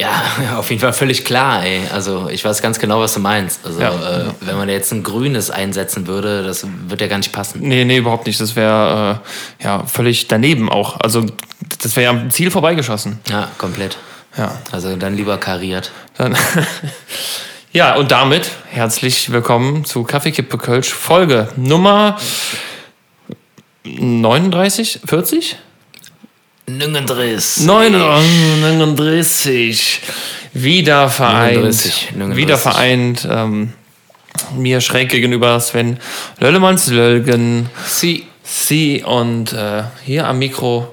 Ja, auf jeden Fall völlig klar, ey. Also ich weiß ganz genau, was du meinst. Also Ja, äh, ja. wenn man jetzt ein grünes einsetzen würde, das wird ja gar nicht passen. Nee, nee, überhaupt nicht. Das wäre äh, ja völlig daneben auch. Also das wäre ja am Ziel vorbeigeschossen. Ja, komplett. Ja. Also dann lieber kariert. Dann ja, und damit herzlich willkommen zu Kaffeekippe Kölsch, Folge Nummer 39, 40? Nüngendriss. 39. Wieder vereint. 39, 39. Wieder vereint. Ähm, mir schräg gegenüber Sven Löllemanns Lölgen. Sie. Sie und äh, hier am Mikro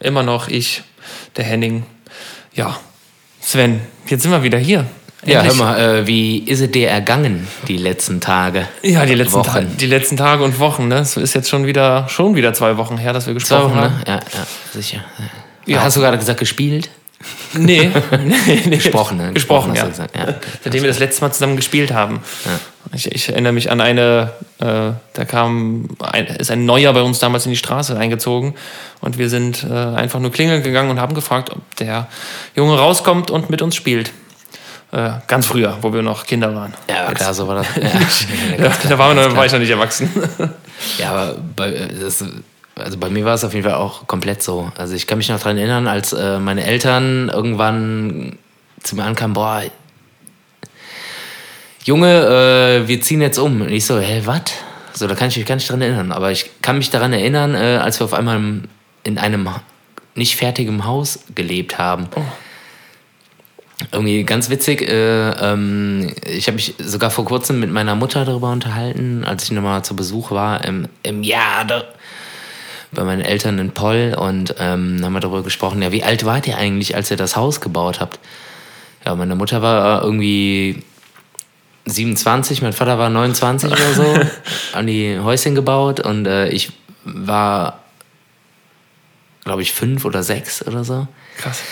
immer noch ich, der Henning. Ja, Sven, jetzt sind wir wieder hier. Ja, hör mal, äh, wie ist es dir ergangen die letzten Tage? Ja, die letzten, Ta Wochen. die letzten Tage und Wochen. Ne? Es ist jetzt schon wieder, schon wieder zwei Wochen her, dass wir Zwei gesprochen Wochen, haben. ne? Ja, ja, sicher. Ja. Hast du gerade gesagt, gespielt? Nee, nee, nee. Gesprochen, ne? Gesprochen, hast ja. gesagt. ja. Seitdem wir das letzte Mal zusammen gespielt haben. Ich, ich erinnere mich an eine, äh, da kam, ein, ist ein Neuer bei uns damals in die Straße eingezogen und wir sind äh, einfach nur klingeln gegangen und haben gefragt, ob der Junge rauskommt und mit uns spielt. Äh, ganz früher, wo wir noch Kinder waren. Ja, klar, so war das. Ja, Ja, da waren wir, noch- war ich noch nicht erwachsen. Ja, aber bei, das, also bei mir war es auf jeden Fall auch komplett so. Also ich kann mich noch daran erinnern, als äh, meine Eltern irgendwann zu mir ankamen, boah, Junge, äh, wir ziehen jetzt um. Und ich so, hä, was? So, da kann ich mich gar nicht dran erinnern. Aber ich kann mich daran erinnern, äh, als wir auf einmal in einem nicht fertigen Haus gelebt haben. Irgendwie ganz witzig. Äh, ähm, ich habe mich sogar vor kurzem mit meiner Mutter darüber unterhalten, als ich nochmal zu Besuch war im, im Jade bei meinen Eltern in Poll und ähm, haben wir darüber gesprochen, ja, wie alt wart ihr eigentlich, als ihr das Haus gebaut habt? Ja, meine Mutter war irgendwie 27, mein Vater war 29 oder so, haben die Häuschen gebaut und äh, ich war, glaube ich, fünf oder sechs oder so. Krass.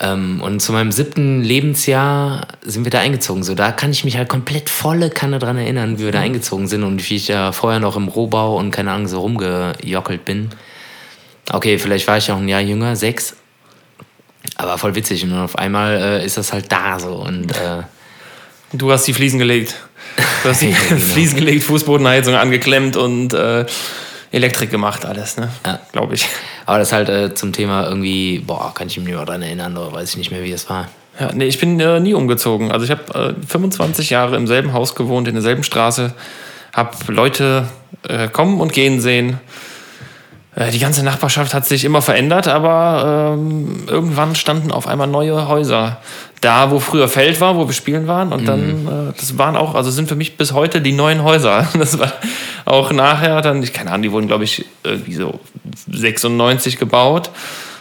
Ähm, und zu meinem siebten Lebensjahr sind wir da eingezogen. So, da kann ich mich halt komplett volle Kanne dran erinnern, wie wir da eingezogen sind und wie ich ja vorher noch im Rohbau und keine Ahnung so rumgejockelt bin. Okay, vielleicht war ich auch ein Jahr jünger, sechs. Aber voll witzig. Und auf einmal äh, ist das halt da so. Und äh, Du hast die Fliesen gelegt. Du hast die Ja, genau. Fliesen gelegt, Fußbodenheizung angeklemmt und äh, Elektrik gemacht, alles, ne? Ja. Glaube ich. aber das halt äh, zum Thema irgendwie, boah, kann ich mich nicht mehr dran erinnern oder weiß ich nicht mehr, wie es war. Ja, nee, ich bin äh, nie umgezogen. Also ich habe äh, 25 Jahre im selben Haus gewohnt, in derselben Straße, habe Leute äh, kommen und gehen sehen. Äh, die ganze Nachbarschaft hat sich immer verändert, aber ähm, irgendwann standen auf einmal neue Häuser. Da, wo früher Feld war, wo wir spielen waren. Und dann, äh, das waren auch, also sind für mich bis heute die neuen Häuser. Das war auch nachher dann, ich keine Ahnung, die wurden, glaube ich, irgendwie so 96 gebaut.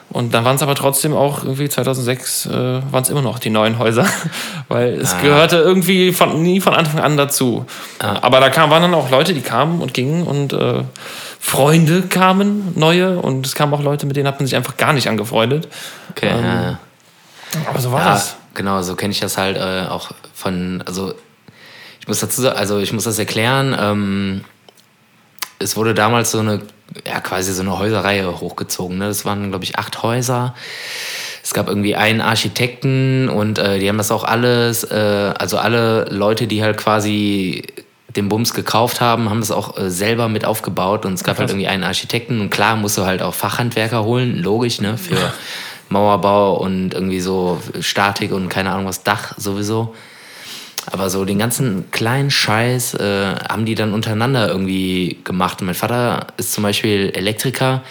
Und dann waren es aber trotzdem auch irgendwie 2006 äh, waren es immer noch die neuen Häuser, weil es gehörte irgendwie von, nie von Anfang an dazu. Aber da kam, waren dann auch Leute, die kamen und gingen und äh, Freunde kamen, neue und es kamen auch Leute, mit denen hat man sich einfach gar nicht angefreundet. Okay, ja. Aber so war Ja, das. genau, so kenne ich das halt äh, auch von, also ich muss dazu sagen, also ich muss das erklären, ähm, es wurde damals so eine, ja quasi so eine Häuserreihe hochgezogen, ne? das waren glaube ich acht Häuser, es gab irgendwie einen Architekten und äh, die haben das auch alles, äh, also alle Leute, die halt quasi den Bums gekauft haben, haben das auch äh, selber mit aufgebaut und es gab halt irgendwie einen Architekten und klar musst du halt auch Fachhandwerker holen, logisch, ne, für Mauerbau und irgendwie so Statik und keine Ahnung was, Dach sowieso. Aber so den ganzen kleinen Scheiß äh, haben die dann untereinander irgendwie gemacht. Und mein Vater ist zum Beispiel Elektriker.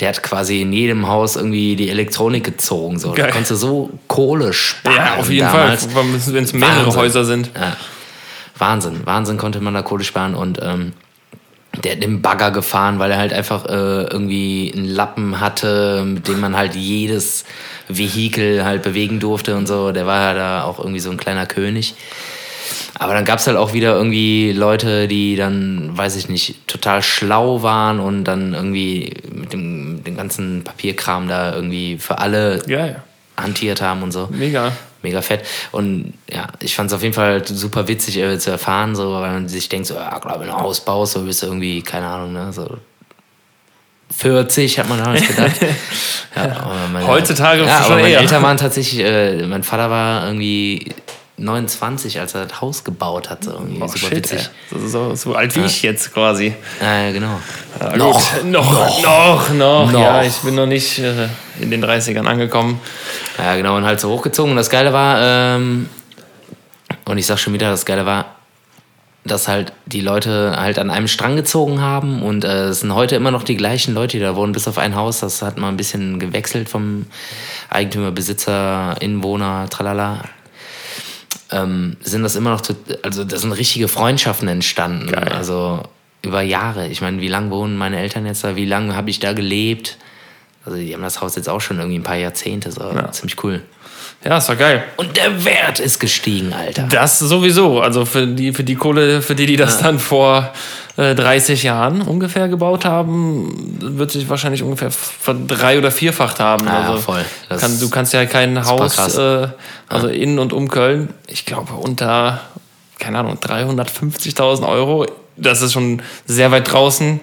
Der hat quasi in jedem Haus irgendwie die Elektronik gezogen. So. Da Geil. konntest du so Kohle sparen. Ja, auf jeden damals. Fall, wenn es mehrere Wahnsinn. Häuser sind. Ja. Wahnsinn, Wahnsinn konnte man da Kohle sparen und ähm, der hat den Bagger gefahren, weil er halt einfach äh, irgendwie einen Lappen hatte, mit dem man halt jedes Vehikel halt bewegen durfte und so. Der war ja da auch irgendwie so ein kleiner König. Aber dann gab es halt auch wieder irgendwie Leute, die dann, weiß ich nicht, total schlau waren und dann irgendwie mit dem, mit dem ganzen Papierkram da irgendwie für alle Ja, ja. hantiert haben und so. Mega. Mega fett. Und ja, ich fand es auf jeden Fall super witzig äh, zu erfahren, so, weil man sich denkt, so, ja, wenn du ein Haus baust, so bist du irgendwie, keine Ahnung, ne, so 40, hat man damals gedacht. ja, meine, Heutzutage ja, schon aber meine eher. Eltern waren tatsächlich, äh, mein Vater war irgendwie 29, als er das Haus gebaut hat. So irgendwie Oh, super shit, witzig. So, so, so alt wie ich jetzt quasi. Ja, ja, genau. Ja, noch, noch, noch, noch. Noch. Ja, ich bin noch nicht äh, in den 30ern angekommen. Ja, genau, und halt so hochgezogen. Und das Geile war, ähm, und ich sag schon wieder, das Geile war, dass halt die Leute halt an einem Strang gezogen haben und äh, es sind heute immer noch die gleichen Leute, die da wohnen, bis auf ein Haus. Das hat mal ein bisschen gewechselt vom Eigentümer, Besitzer, Inwohner, tralala. Ähm, sind das immer noch, to- also da sind richtige Freundschaften entstanden. Geil. Also über Jahre. Ich meine, wie lange wohnen meine Eltern jetzt da? Wie lange habe ich da gelebt? Also die haben das Haus jetzt auch schon irgendwie ein paar Jahrzehnte. So. Ja. Ziemlich cool. Ja, ist doch geil. Und der Wert ist gestiegen, Alter. Das sowieso. Also für die, für die Kohle, für die, die das dann vor äh, 30 Jahren ungefähr gebaut haben, wird sich wahrscheinlich ungefähr verdrei- oder vierfacht haben. Ja, also voll. Kann, du kannst ja kein Haus, äh, also in und um Köln, ich glaube unter, keine Ahnung, 350.000 Euro, das ist schon sehr weit draußen,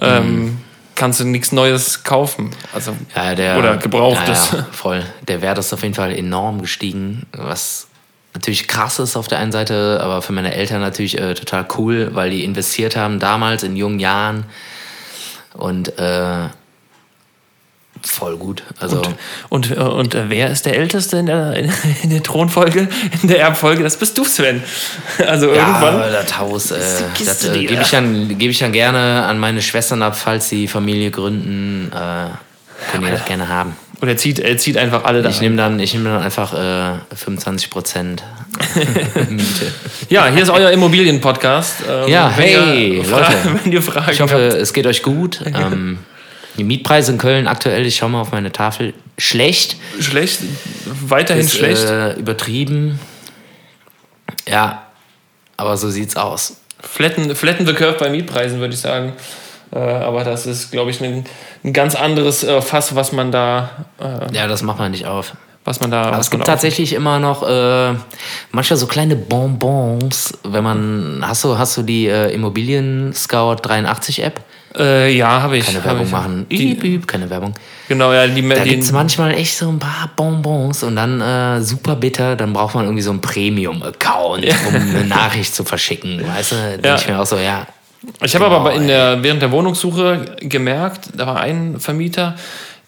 ähm, kannst du nichts Neues kaufen. Also, Ja, der, oder gebrauchtes. Ja, ja, voll. Der Wert ist auf jeden Fall enorm gestiegen, was natürlich krass ist auf der einen Seite, aber für meine Eltern natürlich äh, total cool, weil die investiert haben damals in jungen Jahren und äh, voll gut. Also Und, äh, und äh, wer ist der Älteste in der, in, der Thronfolge, in der Erbfolge? Das bist du, Sven. Also ja, irgendwann. das Haus, äh, das äh, gebe da. ich, dann, geb ich dann gerne an meine Schwestern ab, falls sie Familie gründen. Äh, können die das gerne haben. Und er zieht, er zieht einfach alle da. Ich nehme dann, ich nehm dann einfach äh, 25 Prozent Miete. Ja, hier ist euer Immobilien-Podcast. Ähm, Ja, hey, ihr, Leute. Wenn ihr Fragen Ich hoffe, habt. es geht euch gut. Ähm, die Mietpreise in Köln aktuell, ich schaue mal auf meine Tafel, schlecht. Schlecht, weiterhin Ist, schlecht. Äh, übertrieben. Ja, aber so sieht's aus. Flatten, flatten the curve bei Mietpreisen, würde ich sagen. Äh, aber das ist, glaube ich, ein, ein ganz anderes äh, Fass, was man da, äh, Ja, das macht man nicht auf. was man da. Aber es gibt tatsächlich immer noch äh, manchmal so kleine Bonbons, wenn man. Hast du, hast du die äh, Immobilien Scout 83 App? Äh, ja, habe ich. Keine Werbung ich. machen. Die, piep, keine Werbung. genau, ja, die, Da gibt es manchmal echt so ein paar Bonbons und dann äh, super bitter, dann braucht man irgendwie so einen Premium-Account, um eine Nachricht zu verschicken. Weißt du, denke Ja. ich mir auch so, ja. Ich habe aber Genau, in der, während der Wohnungssuche gemerkt, da war ein Vermieter,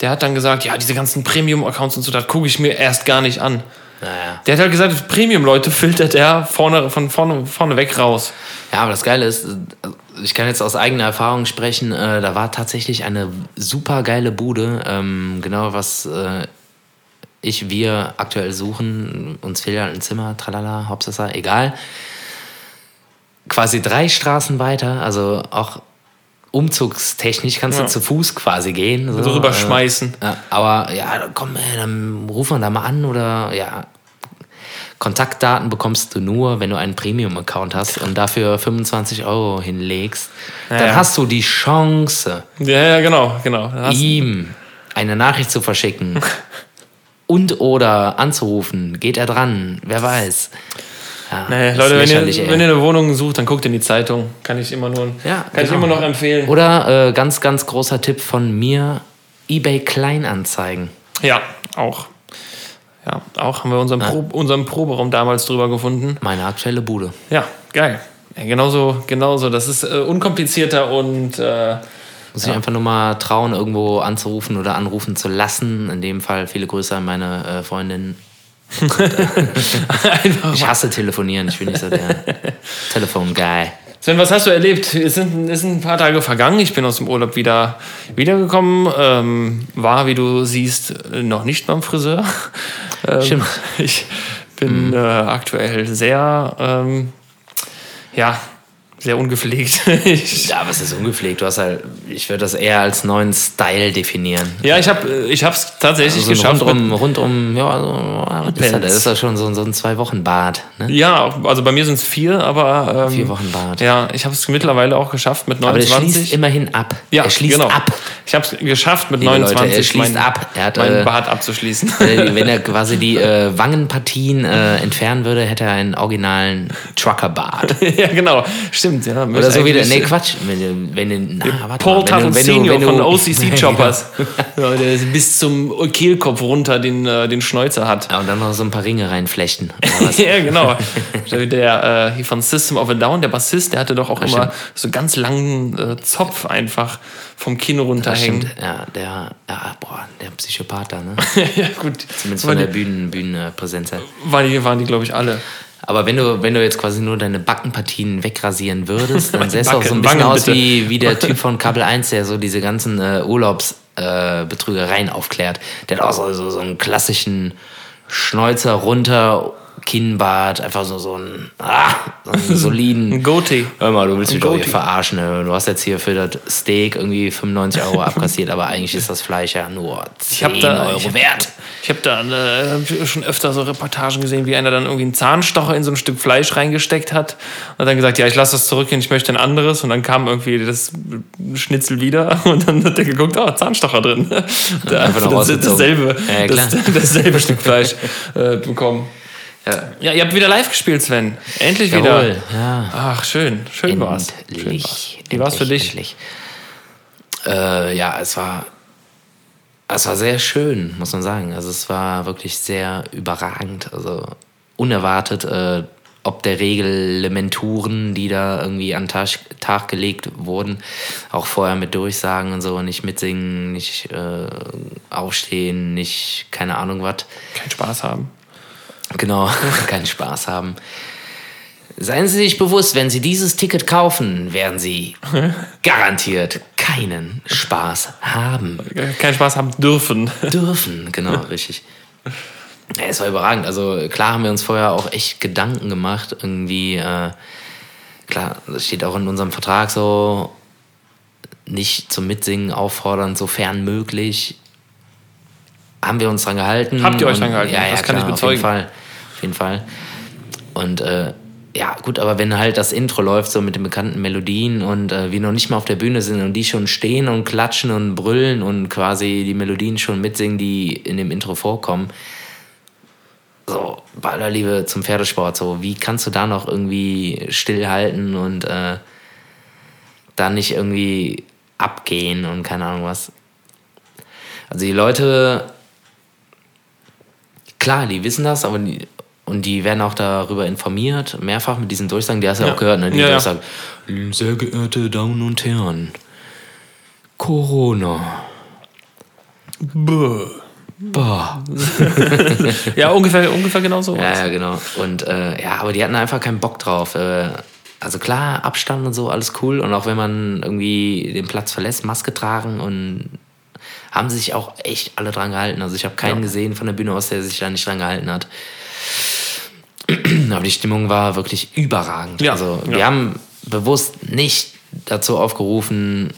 der hat dann gesagt, ja, diese ganzen Premium-Accounts und so, das gucke ich mir erst gar nicht an. Naja. Der hat halt gesagt, Premium-Leute filtert er vorne, von vorne, vorne weg raus. Ja, aber das Geile ist, ich kann jetzt aus eigener Erfahrung sprechen, äh, da war tatsächlich eine super geile Bude, ähm, genau was äh, ich, wir aktuell suchen, uns fehlt halt ein Zimmer, tralala, Hauptsache, egal. Quasi drei Straßen weiter, also auch umzugstechnisch kannst Ja. du zu Fuß quasi gehen. So, So rüberschmeißen. Äh, aber ja, komm, ey, dann ruf man da mal an oder ja, Kontaktdaten bekommst du nur, wenn du einen Premium-Account hast und dafür 25 Euro hinlegst. Ja, dann ja. hast du die Chance, Ja, ja, genau, genau. Ihm eine Nachricht zu verschicken und oder anzurufen. Geht er dran? Wer weiß. Ja, ist Leute, wenn ihr, wenn ihr eine Wohnung sucht, dann guckt in die Zeitung. Kann ich immer nur, Ja, kann ich genau. immer noch empfehlen. Oder äh, ganz, ganz großer Tipp von mir: eBay Kleinanzeigen. Ja, auch. Ja, auch haben wir unseren, Pro, unseren Proberaum damals drüber gefunden. Meine aktuelle Bude. Ja, geil. Ja, genauso, genauso. Das ist äh, unkomplizierter und äh, Muss ich einfach nur mal trauen, irgendwo anzurufen oder anrufen zu lassen. In dem Fall viele Grüße an meine äh, Freundin. einfach. Ich hasse telefonieren, ich bin nicht so der Telefon-Guy. Sven, was hast du erlebt? Es sind, es sind ein paar Tage vergangen. Ich bin aus dem Urlaub wieder wiedergekommen. Ähm, war, wie du siehst, noch nicht beim Friseur. Ähm, Stimmt. Ich bin äh, aktuell sehr, ähm, ja, sehr ungepflegt. Ja, was ist ungepflegt? Du hast halt, ich würde das eher als neuen Style definieren. ja, ich habe ich es tatsächlich So ein geschafft. rundum, rundum, ja, also, was ist das? das ist ja schon so, so ein Zwei-Wochen-Bad. Ne? Ja, also bei mir sind es vier, aber. Ähm, Vier Wochen Bad. Ja, ich habe es mittlerweile auch geschafft mit Aber der 29. schließt immerhin ab. ja, er schließt genau. ab. Ich habe es geschafft mit Liebe 29 Leute, er schließt mein, ab. Er hat, meinen äh, Bart abzuschließen. Wenn er quasi die äh, Wangenpartien äh, entfernen würde, hätte er einen originalen Truckerbart. ja, genau. Stimmt, ja. Oder so wieder, nee, Quatsch. Wenn du, wenn na, warte Paul du, Senior wenn du, von OCC Choppers. ja, der bis zum Kehlkopf runter den, äh, den Schnäuzer hat. Ja, und dann noch so ein paar Ringe reinflechten. ja, genau. Der äh, von System of a Down, der Bassist, der hatte doch auch immer stimmt. so ganz langen äh, Zopf einfach vom Kinn Das runterhängen. ja, der, ja, boah, der Psychopath da, ne? ja, gut. Zumindest von der die, Bühnen, Bühnenpräsenz waren die, waren die glaube ich, alle. Aber wenn du, wenn du jetzt quasi nur deine Backenpartien wegrasieren würdest, dann sähst du auch so ein bisschen Wangen, aus wie, wie der Typ von Kabel 1, der so diese ganzen äh, Urlaubsbetrügereien äh, Betrügereien aufklärt. Der hat auch so, so, so einen klassischen Schnäuzer runter, Kinnbart, einfach so, so einen, ah, so einen soliden. Ein Goatee. Hör mal, du willst mich doch hier verarschen. Ne? Du hast jetzt hier für das Steak irgendwie 95 Euro abkassiert, aber eigentlich ist das Fleisch ja nur 10 hab da- Euro ich hab- wert. Ich habe da äh, schon öfter so Reportagen gesehen, wie einer dann irgendwie einen Zahnstocher in so ein Stück Fleisch reingesteckt hat und dann gesagt, ja, ich lasse das zurückgehen, ich möchte ein anderes. Und dann kam irgendwie das Schnitzel wieder und dann hat er geguckt, oh, Zahnstocher drin. Da das, dasselbe, Ja, das, dasselbe Stück Fleisch äh, bekommen. Ja. Ja, ihr habt wieder live gespielt, Sven. Endlich Jawohl, wieder. ja. Ach, schön. Schön war's. Schön war's. Endlich. Wie war's für endlich, dich? Endlich. Äh, ja, es war, es war sehr schön, muss man sagen. Also es war wirklich sehr überragend. Also unerwartet, äh, ob der Reglementuren, die da irgendwie an den Tag, Tag gelegt wurden, auch vorher mit Durchsagen und so, nicht mitsingen, nicht äh, aufstehen, nicht keine Ahnung was. Kein Spaß haben. Genau, keinen Spaß haben. Seien Sie sich bewusst, wenn Sie dieses Ticket kaufen, werden Sie garantiert keinen Spaß haben Keinen Spaß haben dürfen. dürfen. Genau, richtig. Ja, es war überragend. Also klar haben wir uns vorher auch echt Gedanken gemacht. Irgendwie, äh, klar, das steht auch in unserem Vertrag so, nicht zum Mitsingen auffordern, sofern möglich. Haben wir uns dran gehalten. Habt ihr euch dran gehalten? Ja, ja, Das kann klar, ich Auf jeden bezeugen. Fall. Jeden Fall. Und äh, ja, gut, aber wenn halt das Intro läuft, so mit den bekannten Melodien und äh, wir noch nicht mal auf der Bühne sind und die schon stehen und klatschen und brüllen und quasi die Melodien schon mitsingen, die in dem Intro vorkommen. So, bei aller Liebe zum Pferdesport, so, wie kannst du da noch irgendwie stillhalten und äh, da nicht irgendwie abgehen und keine Ahnung was? Also die Leute, klar, die wissen das, aber die, und die werden auch darüber informiert, mehrfach mit diesen Durchsagen, die hast du ja, Ja. auch gehört, ne? Die Ja, ja. Durchsagen. Sehr geehrte Damen und Herren, Corona. Bäh. Bah. Ja, ungefähr, ungefähr genau so. Ja, ja, genau. Und äh, ja, aber die hatten einfach keinen Bock drauf. Äh, also klar, Abstand und so, alles cool. Und auch wenn man irgendwie den Platz verlässt, Maske tragen und haben sich auch echt alle dran gehalten. Also ich habe keinen Ja. gesehen von der Bühne aus, der sich da nicht dran gehalten hat. Aber die Stimmung war wirklich überragend. Ja, Also wir ja. haben bewusst nicht dazu aufgerufen,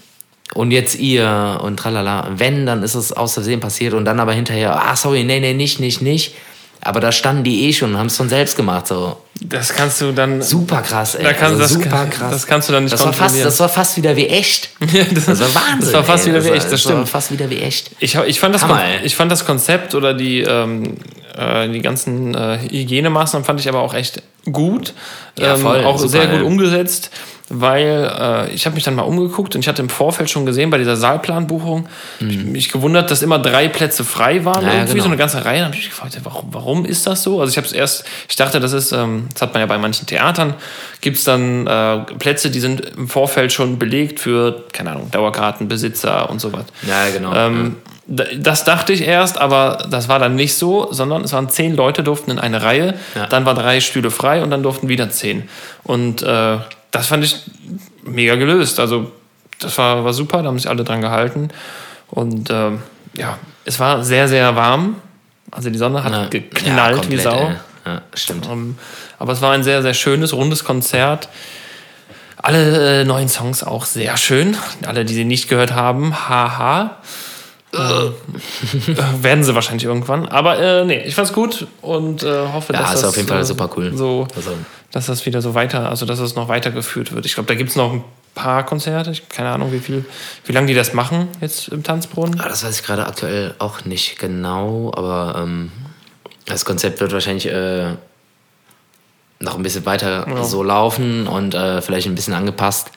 und jetzt ihr und tralala. Wenn, dann ist es aus Versehen passiert und dann aber hinterher, ah, sorry, nee, nee, nicht, nicht, nicht. Aber da standen die eh schon und haben es von selbst gemacht. So. Das kannst du dann. Super krass, ey. Da kann- also das super krass. das kannst du dann nicht das war, fast, das war fast wieder wie echt. das, Das war Wahnsinn. Das war fast ey. wieder wie echt, das war, stimmt. fast wieder wie echt. Ich, ich, fand das Hammer, Kon- ey. ich fand das Konzept oder die, ähm, äh, die ganzen äh, Hygienemaßnahmen fand ich aber auch echt gut. Ja, voll, auch super, sehr gut umgesetzt, weil äh, ich habe mich dann mal umgeguckt und ich hatte im Vorfeld schon gesehen bei dieser Saalplanbuchung, hab ich mich gewundert, dass immer drei Plätze frei waren, Mhm. Ja, ja, irgendwie genau. so eine ganze Reihe. Da habe ich mich gefragt, warum, warum ist das so? Also ich habe es erst, ich dachte, das ist, ähm, das hat man ja bei manchen Theatern, gibt es dann äh, Plätze, die sind im Vorfeld schon belegt für, keine Ahnung, Dauerkartenbesitzer und so was. Ja, genau. Ähm, d- das dachte ich erst, aber das war dann nicht so, sondern es waren zehn Leute, durften in eine Reihe, Ja. dann waren drei Stühle frei und dann durften wieder zehn. Und äh, das fand ich mega gelöst. Also das war, war super, da haben sich alle dran gehalten. Und ähm, ja, es war sehr, sehr warm. Also die Sonne hat Ja, geknallt ja, wie komplett, Sau. ey. Ja, stimmt. Ähm, aber es war ein sehr, sehr schönes, rundes Konzert. Alle äh, neuen Songs auch sehr schön. Alle, die sie nicht gehört haben, haha. Äh, werden sie wahrscheinlich irgendwann. Aber äh, nee, ich fand's gut und äh, hoffe, Ja, dass ist das auf jeden Fall äh, super cool. So, Also, dass das wieder so weiter, also dass das noch weitergeführt wird. Ich glaube, da gibt's noch ein paar Konzerte. Ich keine Ahnung, wie viel, wie lange die das machen jetzt im Tanzbrunnen. ah, das weiß ich gerade aktuell auch nicht genau, aber ähm, das Konzept wird wahrscheinlich äh, noch ein bisschen weiter ja. so laufen und äh, vielleicht ein bisschen angepasst.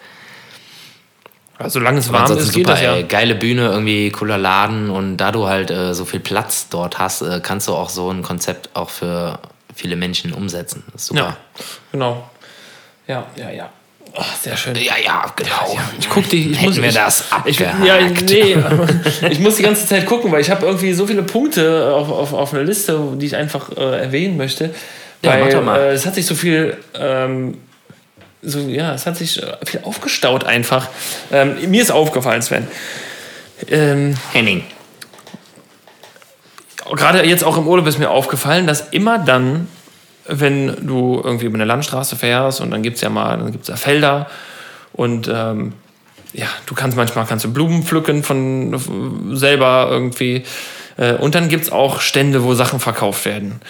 Also, solange es warm ist, geht super, das ja. Ey, geile Bühne, irgendwie cooler Laden und da du halt äh, so viel Platz dort hast, äh, kannst du auch so ein Konzept auch für viele Menschen umsetzen. Super. Ja, genau. Ja, ja, ja. Oh, sehr schön. Ja, ja, genau. Ja, ich guck die. Ich Hätten muss, wir das ich, ja, nee, ich muss die ganze Zeit gucken, weil ich habe irgendwie so viele Punkte auf, auf, auf einer Liste, die ich einfach äh, erwähnen möchte. Ja, weil, mach mal. Äh, es hat sich so viel. Ähm, so, ja, es hat sich äh, viel aufgestaut einfach. Ähm, mir ist aufgefallen, Sven. Ähm, Henning. Gerade jetzt auch im Urlaub ist mir aufgefallen, dass immer dann, wenn du irgendwie über eine Landstraße fährst und dann gibt es ja mal, dann gibt ja Felder und ähm, ja, du kannst manchmal kannst du Blumen pflücken von selber irgendwie. Äh, und dann gibt es auch Stände, wo Sachen verkauft werden.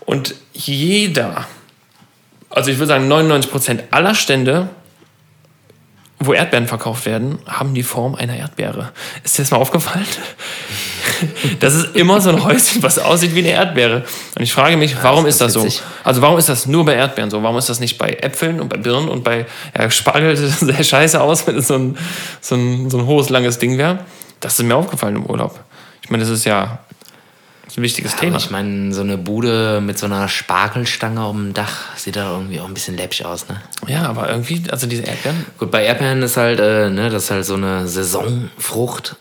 Und jeder, also ich würde sagen 99% aller Stände, wo Erdbeeren verkauft werden, haben die Form einer Erdbeere. Ist dir das mal aufgefallen? Das ist immer so ein Häuschen, was aussieht wie eine Erdbeere. Und ich frage mich, warum ja, ist das, ist das so? Also warum ist das nur bei Erdbeeren so? Warum ist das nicht bei Äpfeln und bei Birnen und bei ja, Spargel sehr scheiße aus, wenn es so ein, so ein, so ein hohes, langes Ding wäre? Das ist mir aufgefallen im Urlaub. Ich meine, das ist ja ein wichtiges ja, Thema. Ich meine, so eine Bude mit so einer Spargelstange auf dem Dach sieht da irgendwie auch ein bisschen läppsch aus, ne? Ja, aber irgendwie, also diese Erdbeeren. Gut, bei Erdbeeren ist halt, äh, ne, das ist halt so eine Saisonfrucht.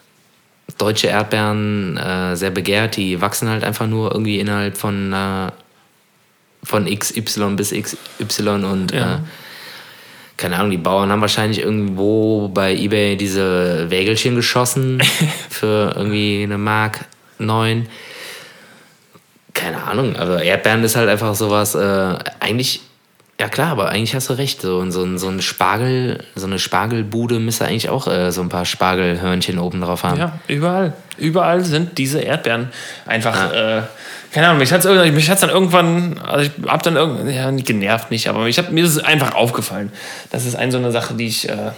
Deutsche Erdbeeren äh, sehr begehrt, die wachsen halt einfach nur irgendwie innerhalb von, äh, von XY bis XY und ja. Äh, keine Ahnung, die Bauern haben wahrscheinlich irgendwo bei Ebay diese Wägelchen geschossen für irgendwie eine Mark 9 keine Ahnung, also Erdbeeren ist halt einfach sowas, äh, eigentlich, ja klar, aber eigentlich hast du recht, so, so, so ein Spargel, so eine Spargelbude müsste eigentlich auch äh, so ein paar Spargelhörnchen oben drauf haben. Ja, überall. Überall sind diese Erdbeeren einfach, ja. äh, keine Ahnung, mich hat es mich hat's dann irgendwann, also ich hab dann irgendwie, ja, genervt nicht, aber mich hat, mir ist es einfach aufgefallen. Das ist eine so eine Sache, die ich äh,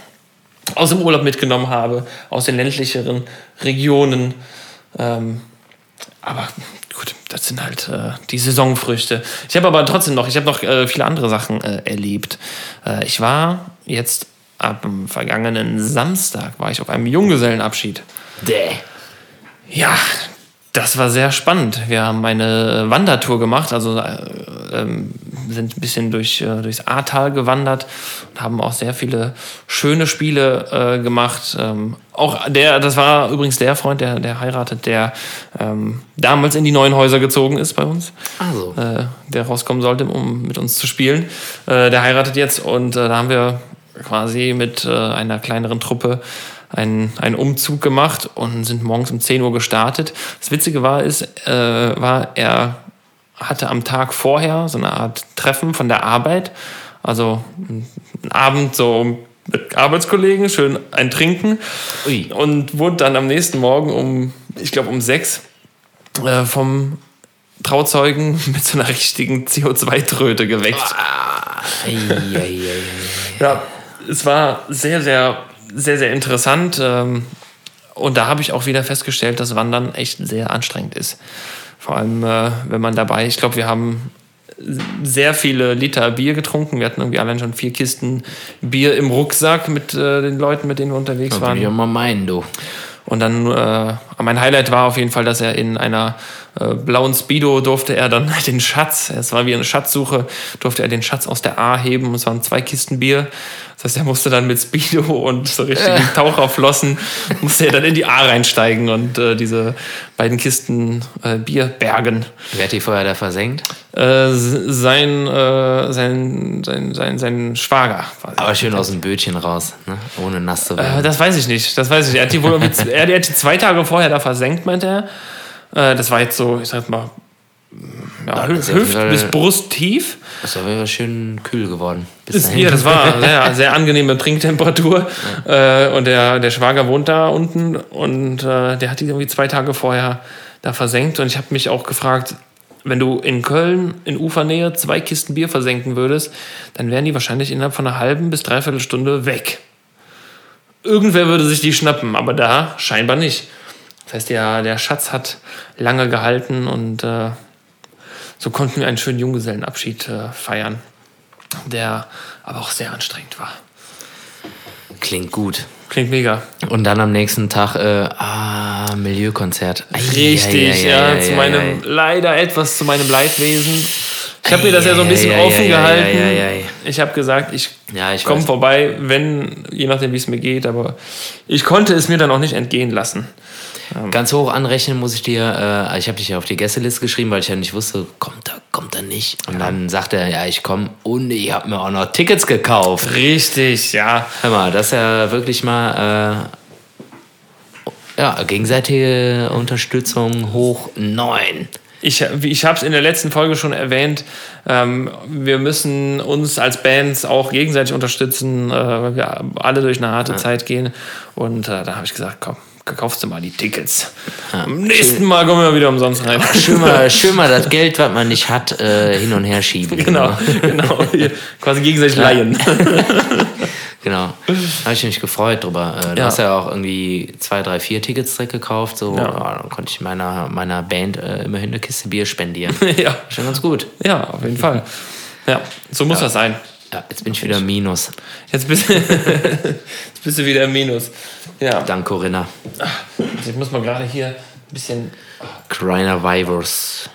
aus dem Urlaub mitgenommen habe, aus den ländlicheren Regionen. Ähm, aber gut, das sind halt äh, die Saisonfrüchte. Ich habe aber trotzdem noch, ich habe noch äh, viele andere Sachen äh, erlebt. Äh, ich war jetzt am vergangenen Samstag war ich auf einem Junggesellenabschied. Däh. Ja, das war sehr spannend. Wir haben eine Wandertour gemacht, also äh, ähm, sind ein bisschen durch, äh, durchs Ahrtal gewandert und haben auch sehr viele schöne Spiele äh, gemacht. Ähm, auch der, das war übrigens der Freund, der, der heiratet, der ähm, damals in die neuen Häuser gezogen ist bei uns. Also. Der rauskommen sollte, um mit uns zu spielen. Äh, der heiratet jetzt und äh, da haben wir quasi mit einer kleineren Truppe einen, einen Umzug gemacht und sind morgens um 10 Uhr gestartet. Das Witzige war, ist, äh, war, er hatte am Tag vorher so eine Art Treffen von der Arbeit. Also ein Abend so mit Arbeitskollegen, schön ein Trinken. Ui. Und wurde dann am nächsten Morgen um, ich glaube um sechs, äh, vom Trauzeugen mit so einer richtigen CO2-Tröte geweckt. Ah, ja, es war sehr, sehr sehr, sehr interessant. Ähm, und da habe ich auch wieder festgestellt, dass Wandern echt sehr anstrengend ist. Vor allem, äh, wenn man dabei, ich glaube, wir haben sehr viele Liter Bier getrunken. Wir hatten irgendwie allein schon vier Kisten Bier im Rucksack mit äh, den Leuten, mit denen wir unterwegs ja, waren. Ich mal meinen, du. Und dann, äh, mein Highlight war auf jeden Fall, dass er in einer äh, blauen Speedo durfte er dann den Schatz, es war wie eine Schatzsuche, durfte er den Schatz aus der A heben. Es waren zwei Kisten Bier. Das heißt, er musste dann mit Speedo und so richtigen Taucherflossen, musste er dann in die A reinsteigen und äh, diese beiden Kisten äh, Bier bergen. Wer hat die vorher da versenkt? Äh, sein, äh, sein, sein, sein, sein Schwager. Aber schön aus dem Bötchen raus, ne? ohne nass zu werden. Äh, das weiß ich nicht. Das weiß ich. Er hat die wohl er, hat die zwei Tage vorher da versenkt, meinte er. Äh, das war jetzt so, ich sag mal, ja, Hüft bis Brust tief. Das ist aber schön kühl geworden. Ist, ja, das war sehr, sehr angenehme Trinktemperatur. Ja. Äh, und der, der Schwager wohnt da unten und äh, der hat die irgendwie zwei Tage vorher da versenkt. Und ich habe mich auch gefragt, wenn du in Köln in Ufernähe zwei Kisten Bier versenken würdest, dann wären die wahrscheinlich innerhalb von einer halben bis dreiviertel Stunde weg. Irgendwer würde sich die schnappen, aber da scheinbar nicht. Das heißt, ja, der Schatz hat lange gehalten und äh, so konnten wir einen schönen Junggesellenabschied äh, feiern, der aber auch sehr anstrengend war. Klingt gut. Klingt mega. Und dann am nächsten Tag, äh, ah, Milieukonzert. Richtig, ja, ei, zu ei, meinem, ei. leider etwas zu meinem Leidwesen. Ich habe mir das ja so ein Ei, bisschen offen gehalten. Ich habe gesagt, ich, Ja, ich komme vorbei, wenn, je nachdem, wie es mir geht, aber ich konnte es mir dann auch nicht entgehen lassen. Ganz hoch anrechnen muss ich dir, äh, ich habe dich ja auf die Gästeliste geschrieben, weil ich ja nicht wusste, kommt er, kommt er nicht. Und dann sagte er, ja, ich komme und ich habe mir auch noch Tickets gekauft. Richtig, ja. Hör mal, das ist ja wirklich mal äh, ja, gegenseitige Unterstützung hoch neun. Ich, ich habe es in der letzten Folge schon erwähnt, ähm, wir müssen uns als Bands auch gegenseitig unterstützen, äh, weil wir alle durch eine harte Zeit gehen. Und äh, da habe ich gesagt, komm, kaufst du mal die Tickets. Am nächsten Mal kommen wir wieder umsonst rein. Schön mal, schön mal das Geld, was man nicht hat, äh, hin und her schieben. genau, genau. Hier, Quasi gegenseitig leihen. Genau. Da habe ich mich gefreut drüber. Äh, du Ja. hast ja auch irgendwie zwei, drei, vier Tickets direkt gekauft. So, Ja. ja. dann konnte ich meiner, meiner Band äh, immerhin eine Kiste Bier spendieren. ja. Schon ganz gut. ja, auf jeden Fall. Ja, so muss das sein. Ja, jetzt bin ich wieder Minus. Jetzt bist, jetzt bist du wieder Minus. Ja, Dank Corinna. jetzt muss man gerade hier ein bisschen. Coronavirus.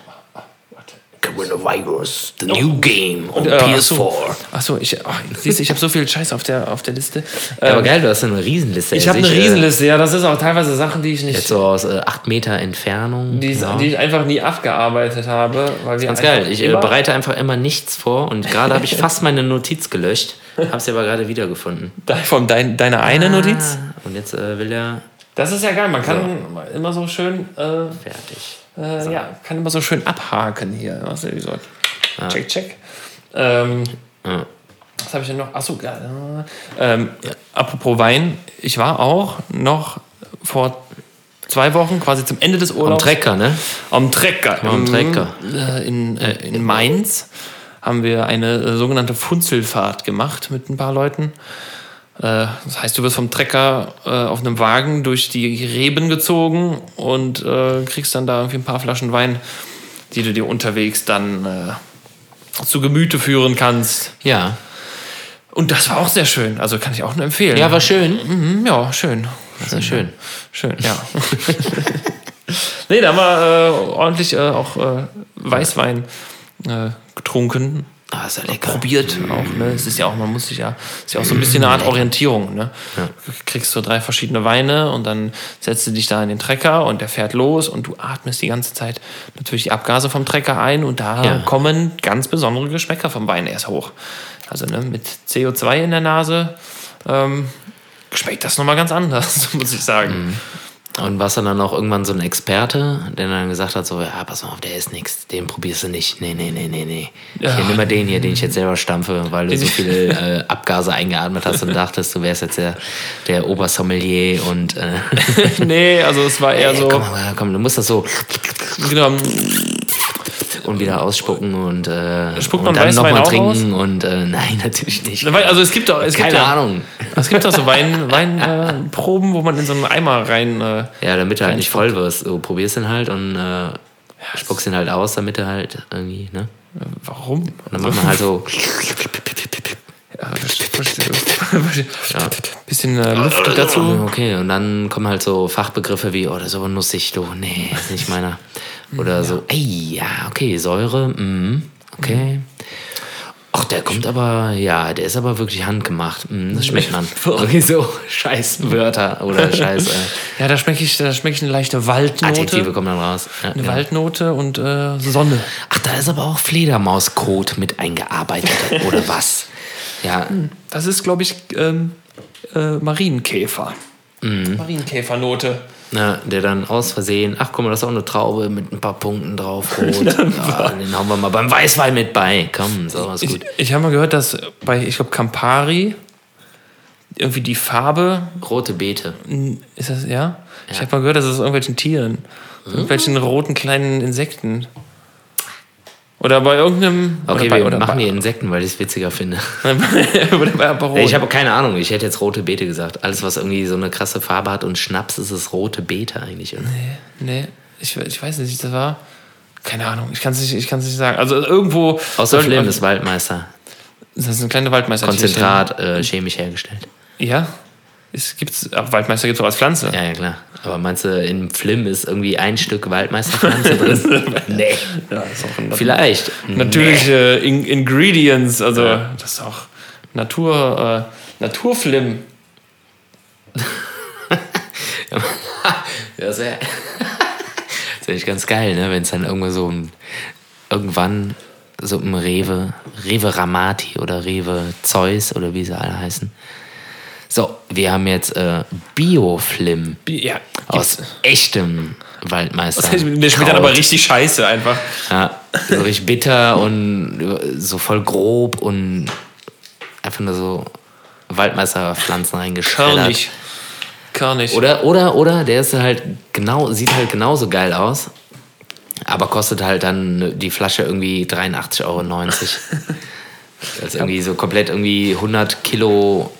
Coronavirus, the new game on Äh, PS4. Achso, ich, oh, siehst du, ich habe so viel Scheiß auf der, auf der Liste. Ja, aber Ähm, geil, du hast eine Riesenliste. ich habe eine Also äh, Riesenliste, ja, das ist auch teilweise Sachen, die ich Jetzt nicht, so aus äh, acht Meter Entfernung. die, ja. die ich einfach nie abgearbeitet habe. Weil wir Ganz geil. Ich äh, bereite einfach immer nichts vor und gerade habe ich fast meine Notiz gelöscht, habe sie aber gerade wiedergefunden. Von dein, deiner eine Notiz? Ah, Und jetzt äh, will er Das ist ja geil, man kann immer so schön, äh, fertig. Äh, ja, kann immer so schön abhaken hier. Was ist so? Check, check. Ähm, Ja. Was habe ich denn noch? Achso, ja. ähm, apropos Wein, ich war auch noch vor zwei Wochen, quasi zum Ende des Am Urlaubs. Trecker, ne? Am Trecker. Am Trecker. Äh, In, äh, in Mainz haben wir eine äh, sogenannte Funzelfahrt gemacht mit ein paar Leuten. Äh, das heißt, du wirst vom Trecker äh, auf einem Wagen durch die Reben gezogen und äh, kriegst dann da irgendwie ein paar Flaschen Wein, die du dir unterwegs dann äh, zu Gemüte führen kannst. Ja. Und das war auch sehr schön. Also kann ich auch nur empfehlen. Ja, war schön. Mhm, ja, schön. War schön. Schön, ja. nee, da haben wir äh, ordentlich äh, auch Weißwein getrunken. Ah, ist ja lecker. Probiert auch, ne? Es ist ja auch, man muss sich ja, ist ja auch so ein bisschen eine Art Orientierung, ne? Du kriegst so drei verschiedene Weine und dann setzt du dich da in den Trecker und der fährt los und du atmest die ganze Zeit natürlich die Abgase vom Trecker ein und da Ja. kommen ganz besondere Geschmäcker vom Wein erst hoch. Also ne, mit CO2 in der Nase ähm, schmeckt das nochmal ganz anders, muss ich sagen. Und warst dann auch irgendwann so ein Experte, der dann gesagt hat, so, ja, pass mal auf, der ist nix, den probierst du nicht. Nee, nee, nee, nee, nee. Ja. Hier, nimm mal den hier, den ich jetzt selber stampfe, weil du so viele äh, Abgase eingeatmet hast und dachtest, du wärst jetzt der, der Obersommelier und äh, nee, also es war eher ey, so, komm, mal, komm, du musst das so genau, und wieder ausspucken und, äh, Spuckt und man dann nochmal auch trinken und äh, nein, natürlich nicht. also es gibt doch, es gibt Keine ja, Ahnung. es gibt doch so Wein, Weinproben, äh, Proben, wo man in so einen Eimer rein, äh, Ja, damit du halt nicht voll wirst. Du probierst den halt und äh, spuckst den halt aus, damit du halt irgendwie, ne? warum? Und dann macht man halt so. Ja, Bisschen äh, Luft dazu. Okay, und dann kommen halt so Fachbegriffe wie, oh, das ist aber nussig, du, nee, ist nicht meiner. Oder so, ey, ja, okay, Säure, mm, okay. Ach, der kommt aber, ja, der ist aber wirklich handgemacht. Mm, das schmeckt man. Irgendwie so scheiß Wörter oder scheiß äh, Ja, da schmecke ich, da schmecke ich eine leichte Waldnote. Adjektive kommen dann raus. Ja, Eine ja. Waldnote und äh, Sonne. Ach, da ist aber auch Fledermauskot mit eingearbeitet, oder was? Ja, Das ist, glaube ich, ähm, äh, Marienkäfer. Marienkäfernote. Na, der dann aus Versehen, ach guck mal, das ist auch eine Traube mit ein paar Punkten drauf, rot. ja, den hauen wir mal beim Weißwein mit bei. Komm, so Ich, gut. ich habe mal gehört, dass bei, ich glaube, Campari irgendwie die Farbe, Rote Beete. ist das, ja? Ich habe mal gehört, dass es aus irgendwelchen Tieren, Hm? irgendwelchen roten kleinen Insekten. Oder bei irgendeinem. Okay, oder bei, wir machen die Insekten, weil ich es witziger finde. oder bei Aperol. Ich habe keine Ahnung, ich hätte jetzt rote Beete gesagt. Alles, was irgendwie so eine krasse Farbe hat und Schnaps, ist es rote Beete eigentlich. Oder? Nee, ich, ich weiß nicht, das war. Keine Ahnung, ich kann es nicht, ich kann's nicht sagen. Also irgendwo. Außer Flim ist Waldmeister. Das ist eine kleine Waldmeister. Konzentrat äh, chemisch hergestellt. Ja. Es gibt's, Waldmeister gibt es auch als Pflanze. Ja, ja, klar. Aber meinst du, in Flim ist irgendwie ein Stück Waldmeisterpflanze drin? nee. Ja, ist auch ein Vielleicht. Natürliche In Ingredients, also das ist auch Natur, äh, Naturflim. Das wäre das wär echt ganz geil, ne? wenn es dann irgendwo so ein, irgendwann so im Rewe, Rewe Ramati oder Rewe Zeus oder wie sie alle heißen. So, wir haben jetzt äh, Bioflim Bi- Ja, aus echtem Waldmeister. Das schmeckt dann aber richtig scheiße einfach. Ja, so richtig bitter und so voll grob und einfach nur so Waldmeisterpflanzen reingeschreddert. Körnig. Körnig. Oder, oder, oder, der ist halt genau, sieht halt genauso geil aus, aber kostet halt dann die Flasche irgendwie 83,90 Euro. Das ist irgendwie so komplett irgendwie 100 Kilo,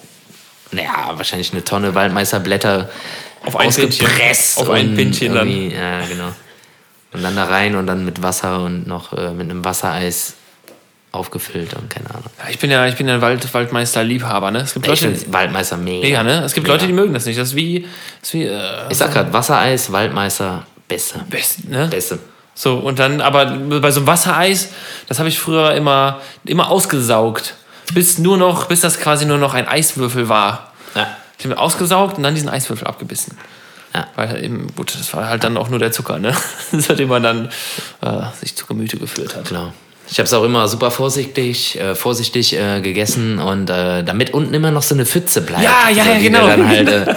naja, wahrscheinlich eine Tonne Waldmeisterblätter Auf ein Pintchen. ausgepresst. Auf ein und Pintchen dann. Ja, genau. Und dann da rein und dann mit Wasser und noch äh, mit einem Wassereis aufgefüllt und keine Ahnung. Ja, ich bin ja, ich bin ja ein Wald, Waldmeister-Liebhaber, ne? Es gibt Ich Leute, finde Waldmeister mega. mega, ne? Es gibt Mega. Leute, die mögen das nicht. Das ist wie, das ist wie, äh, Ich sag grad, Wassereis, Waldmeister, beste. best, ne? Beste. So, und dann, aber bei so einem Wassereis, das habe ich früher immer, immer ausgesaugt. Bis nur noch, bis das quasi nur noch ein Eiswürfel war. Ja. Ich habe ausgesaugt und dann diesen Eiswürfel abgebissen. Ja. Weil eben, gut, das war halt dann auch nur der Zucker, ne? Hat immer dann äh, sich zu Gemüte geführt hat. Klar. Ich habe es auch immer super vorsichtig, äh, vorsichtig äh, gegessen und äh, damit unten immer noch so eine Pfütze bleibt. Ja, ja, ja, die genau. Dann halt äh,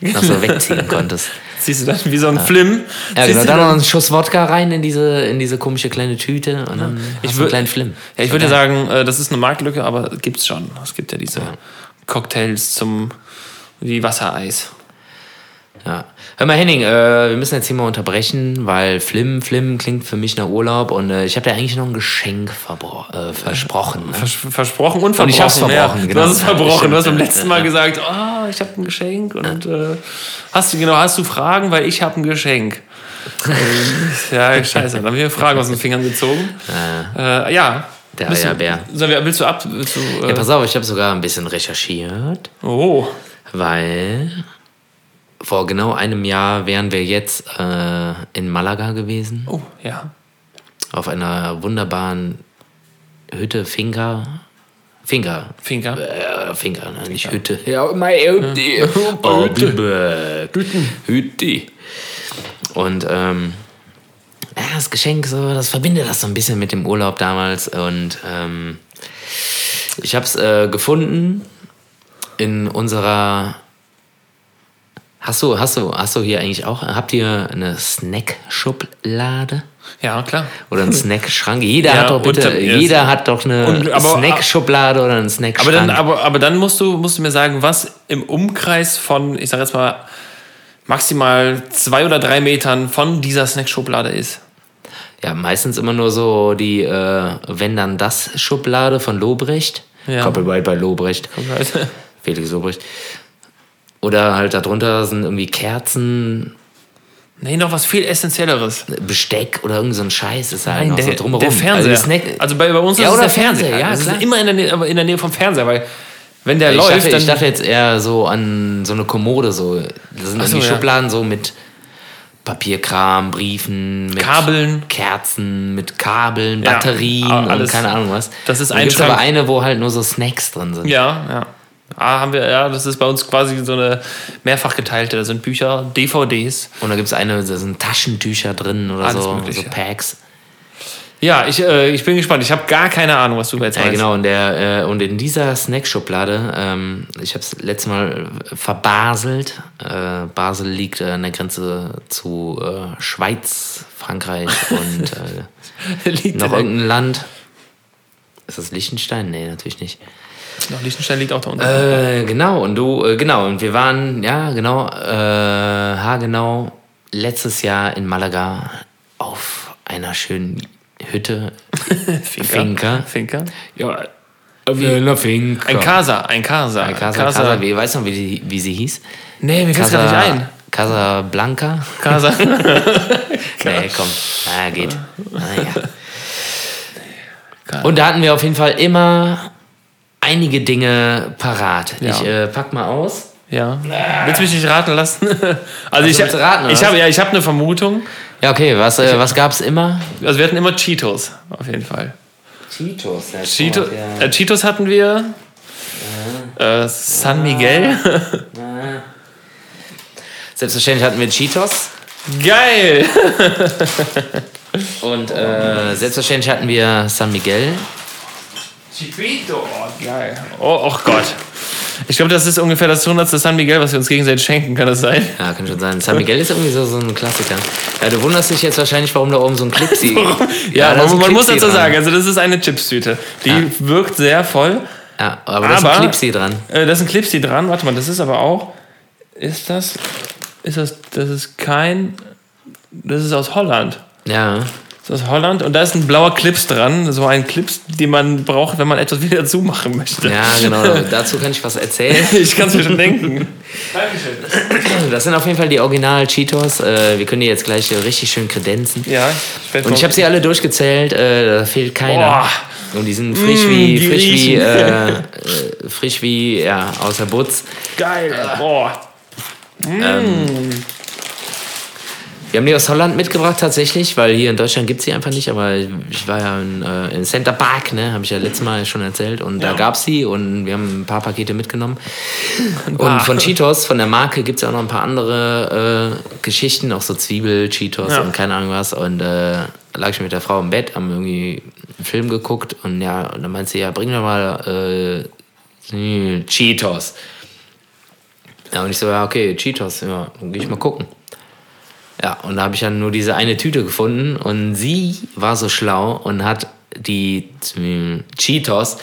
noch so wegziehen konntest. Siehst du dann wie so ein Flim? Ja, genau. Dann noch einen Schuss Wodka rein in diese, in diese komische kleine Tüte und dann Ich hast einen kleinen Flim. Ja, ich würde sagen, äh, das ist eine Marktlücke, aber gibt's schon. Es gibt ja diese Cocktails zum wie Wassereis. Ja. Hör mal, Henning, äh, wir müssen jetzt hier mal unterbrechen, weil Flim, Flim klingt für mich nach Urlaub und äh, ich habe dir eigentlich noch ein Geschenk äh, versprochen. Ne? Vers versprochen und verbrochen. Und ich hab's verbrochen, ja. genau. Du hast es verbrochen. Du hast beim letzten Mal gesagt, oh, ich habe ein Geschenk und äh, hast du genau, hast du Fragen, weil ich habe ein Geschenk. Ja, scheiße, dann haben wir Fragen aus den Fingern gezogen. Äh, ja. Der Bist du- Eierbär. Wir, willst du ab? Willst du, äh, Ja, pass auf, ich habe sogar ein bisschen recherchiert. oh, Weil vor genau einem Jahr wären wir jetzt äh, in Malaga gewesen, oh, ja. auf einer wunderbaren Hütte, Finca. Finca. Finger. Äh, Finca, ne? nicht Hütte. Ja, meine Hütte. Oh, Hütte. Hütte. Und ähm, ja, das Geschenk, so, das verbindet das so ein bisschen mit dem Urlaub damals. Und ähm, ich habe es äh, gefunden in unserer. Hast du, hast du, hast du hier eigentlich auch? Habt ihr eine Snack-Schublade? Ja, klar. Oder einen Snackschrank? Jeder Ja, hat doch bitte, unter- jeder hat doch eine aber- Snackschublade oder einen Aber Snackschrank. dann, aber, aber dann musst du, musst du mir sagen, was im Umkreis von, ich sag jetzt mal, maximal zwei oder drei Metern von dieser Snackschublade ist. Ja, meistens immer nur so die äh, Wenn dann das Schublade von Lobrecht. Ja. Copyright bei Lobrecht. Felix Lobrecht. Oder halt darunter sind irgendwie Kerzen, nee, noch was viel Essentielleres. Besteck oder irgend so ein Scheiß ist halt Nein, noch der, so drumherum. der Fernseher. Also, die Also, Snack bei, bei uns Ja, ist es der Fernseher. Fernseher, ja, das klar. ist immer in der, Nähe, in der Nähe vom Fernseher, weil wenn der ich, läuft, dachte, dann... ich dachte jetzt eher so an so eine Kommode. So. Das sind Ach so, irgendwie ja. Schubladen so mit Papierkram, Briefen, mit Kabeln. Kerzen, mit Kabeln, Ja, Batterien alles. und keine Ahnung was. Das ist Und ein gibt's Schrank. aber eine, wo halt nur so Snacks drin sind. ja, ja. Ah, haben wir, ja, das ist bei uns quasi so eine mehrfach geteilte. Da sind Bücher, DVDs. Und da gibt es eine, da sind Taschentücher drin oder Alles so, Mögliche. so Packs. Ja, ich, äh, ich bin gespannt. Ich habe gar keine Ahnung, was du jetzt Ja, meinst. genau. Und, der, äh, und in dieser Snackschublade, ähm, ich habe es letztes Mal verbaselt. Äh, Basel liegt an der Grenze zu äh, Schweiz, Frankreich und äh, noch irgendein Land. Ist das Liechtenstein? Nee, natürlich nicht. Noch Liechtenstein liegt auch da unten. Äh, genau, und du, äh, genau, und wir waren, ja, genau, äh, haargenau letztes Jahr in Malaga auf einer schönen Hütte. Finca. Finca. Ja, eine Finca. Ein Casa, ein Casa. Ein Casa, Casa, wie, weißt du noch, wie, die, wie sie hieß? Nee, mir fällt Casa, gar nicht ein. Casablanca? Casa. Nee, komm. Na, geht. Naja. Und da hatten wir auf jeden Fall immer einige Dinge parat. Ja. Ich äh, pack mal aus. Ja. Willst du mich nicht raten lassen? Also ich, willst du raten, ich habe ja, ich habe eine Vermutung. Ja, okay, was, äh, was gab's immer? Also wir hatten immer Cheetos, auf jeden Fall. Cheetos. Ja, Cheetos, äh, Cheetos hatten wir. Äh, San Miguel. Selbstverständlich hatten wir Cheetos. Geil! Und äh, selbstverständlich hatten wir San Miguel. Chipito, oh, geil. Oh, oh Gott. Ich glaube, das ist ungefähr das 100. San Miguel, was wir uns gegenseitig schenken, kann das sein? Ja, kann schon sein. San Miguel ist irgendwie so, so ein Klassiker. Ja, du wunderst dich jetzt wahrscheinlich, warum da oben so ein Clipsy... Ja, ist man, ein man muss dazu dran. sagen, also das ist eine Chipstüte. Die Ja. wirkt sehr voll. Ja, aber da ist Aber- ein Clipsy dran. Äh, da ist ein Clipsy dran. Warte mal, das ist aber auch. Ist das. Ist das. Das ist kein. Das ist aus Holland. Ja. Das ist aus Holland und da ist ein blauer Clips dran. So ein Clips, den man braucht, wenn man etwas wieder zumachen möchte. Ja, genau. Dazu kann ich was erzählen. Ich kann es mir schon denken. Dankeschön. Das sind auf jeden Fall die Original Cheetos. Äh, wir können die jetzt gleich äh, richtig schön kredenzen. Ja, ich Und ich habe sie alle durchgezählt. Äh, da fehlt keiner. Boah. Und die sind frisch wie, die frisch wie, riechen. äh, äh, frisch wie, ja, aus der Butz. Geil. Boah. Wir haben die aus Holland mitgebracht tatsächlich, weil hier in Deutschland gibt es sie einfach nicht. Aber ich war ja in, äh, in Center Park, ne, habe ich ja letztes Mal schon erzählt. Und da gab es sie und wir haben ein paar Pakete mitgenommen. Und von Cheetos, von der Marke, gibt es ja auch noch ein paar andere äh, Geschichten, auch so Zwiebel-Cheetos Ja. und keine Ahnung was. Und äh, da lag ich mit der Frau im Bett, haben irgendwie einen Film geguckt und ja, und dann meint sie, ja, bring mir mal äh, Cheetos. Ja, und ich so, ja, okay, Cheetos, ja, dann geh ich mal gucken. Ja, und da habe ich dann nur diese eine Tüte gefunden und sie war so schlau und hat die äh, Cheetos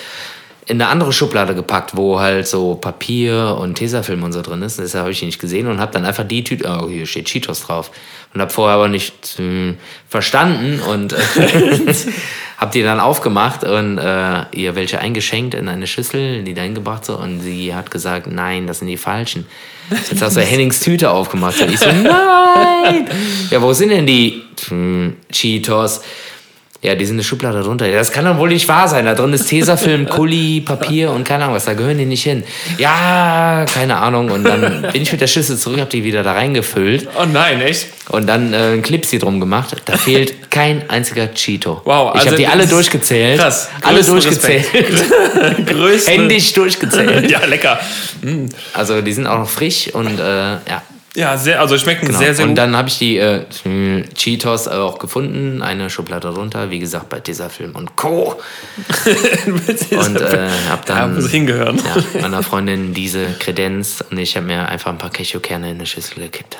in eine andere Schublade gepackt, wo halt so Papier und Tesafilm und so drin ist. Deshalb habe ich die nicht gesehen und habe dann einfach die Tüte, oh, hier steht Cheetos drauf. Und habe vorher aber nicht äh, verstanden und habe die dann aufgemacht und äh, ihr welche eingeschenkt in eine Schüssel, die da hingebracht so und sie hat gesagt, nein, das sind die falschen. Jetzt hast du Hennings Tüte aufgemacht. Und ich so, nein! Ja, wo sind denn die hm, Cheetos? Ja, die sind in der Schublade drunter. Ja, das kann doch wohl nicht wahr sein. Da drin ist Tesafilm, Kuli, Papier und keine Ahnung was. Da gehören die nicht hin. Ja, keine Ahnung. Und dann bin ich mit der Schüssel zurück, habe die wieder da reingefüllt Oh nein, echt? und dann äh, ein Clipsy drum gemacht. Da fehlt kein einziger Cheeto. Wow, ich also habe die alle durchgezählt. krass. Alle durchgezählt. Größte. Händisch durchgezählt. Ja, lecker. Also die sind auch noch frisch und äh, ja, Ja, sehr, also schmecken Genau. sehr, sehr und gut. dann habe ich die äh, Cheetos auch gefunden, eine Schublade runter, wie gesagt, bei dieser Film und Co. Und äh, habe ja, dann muss hingehören. ja, meiner Freundin diese Kredenz und ich habe mir einfach ein paar Cashewkerne in eine Schüssel gekippt.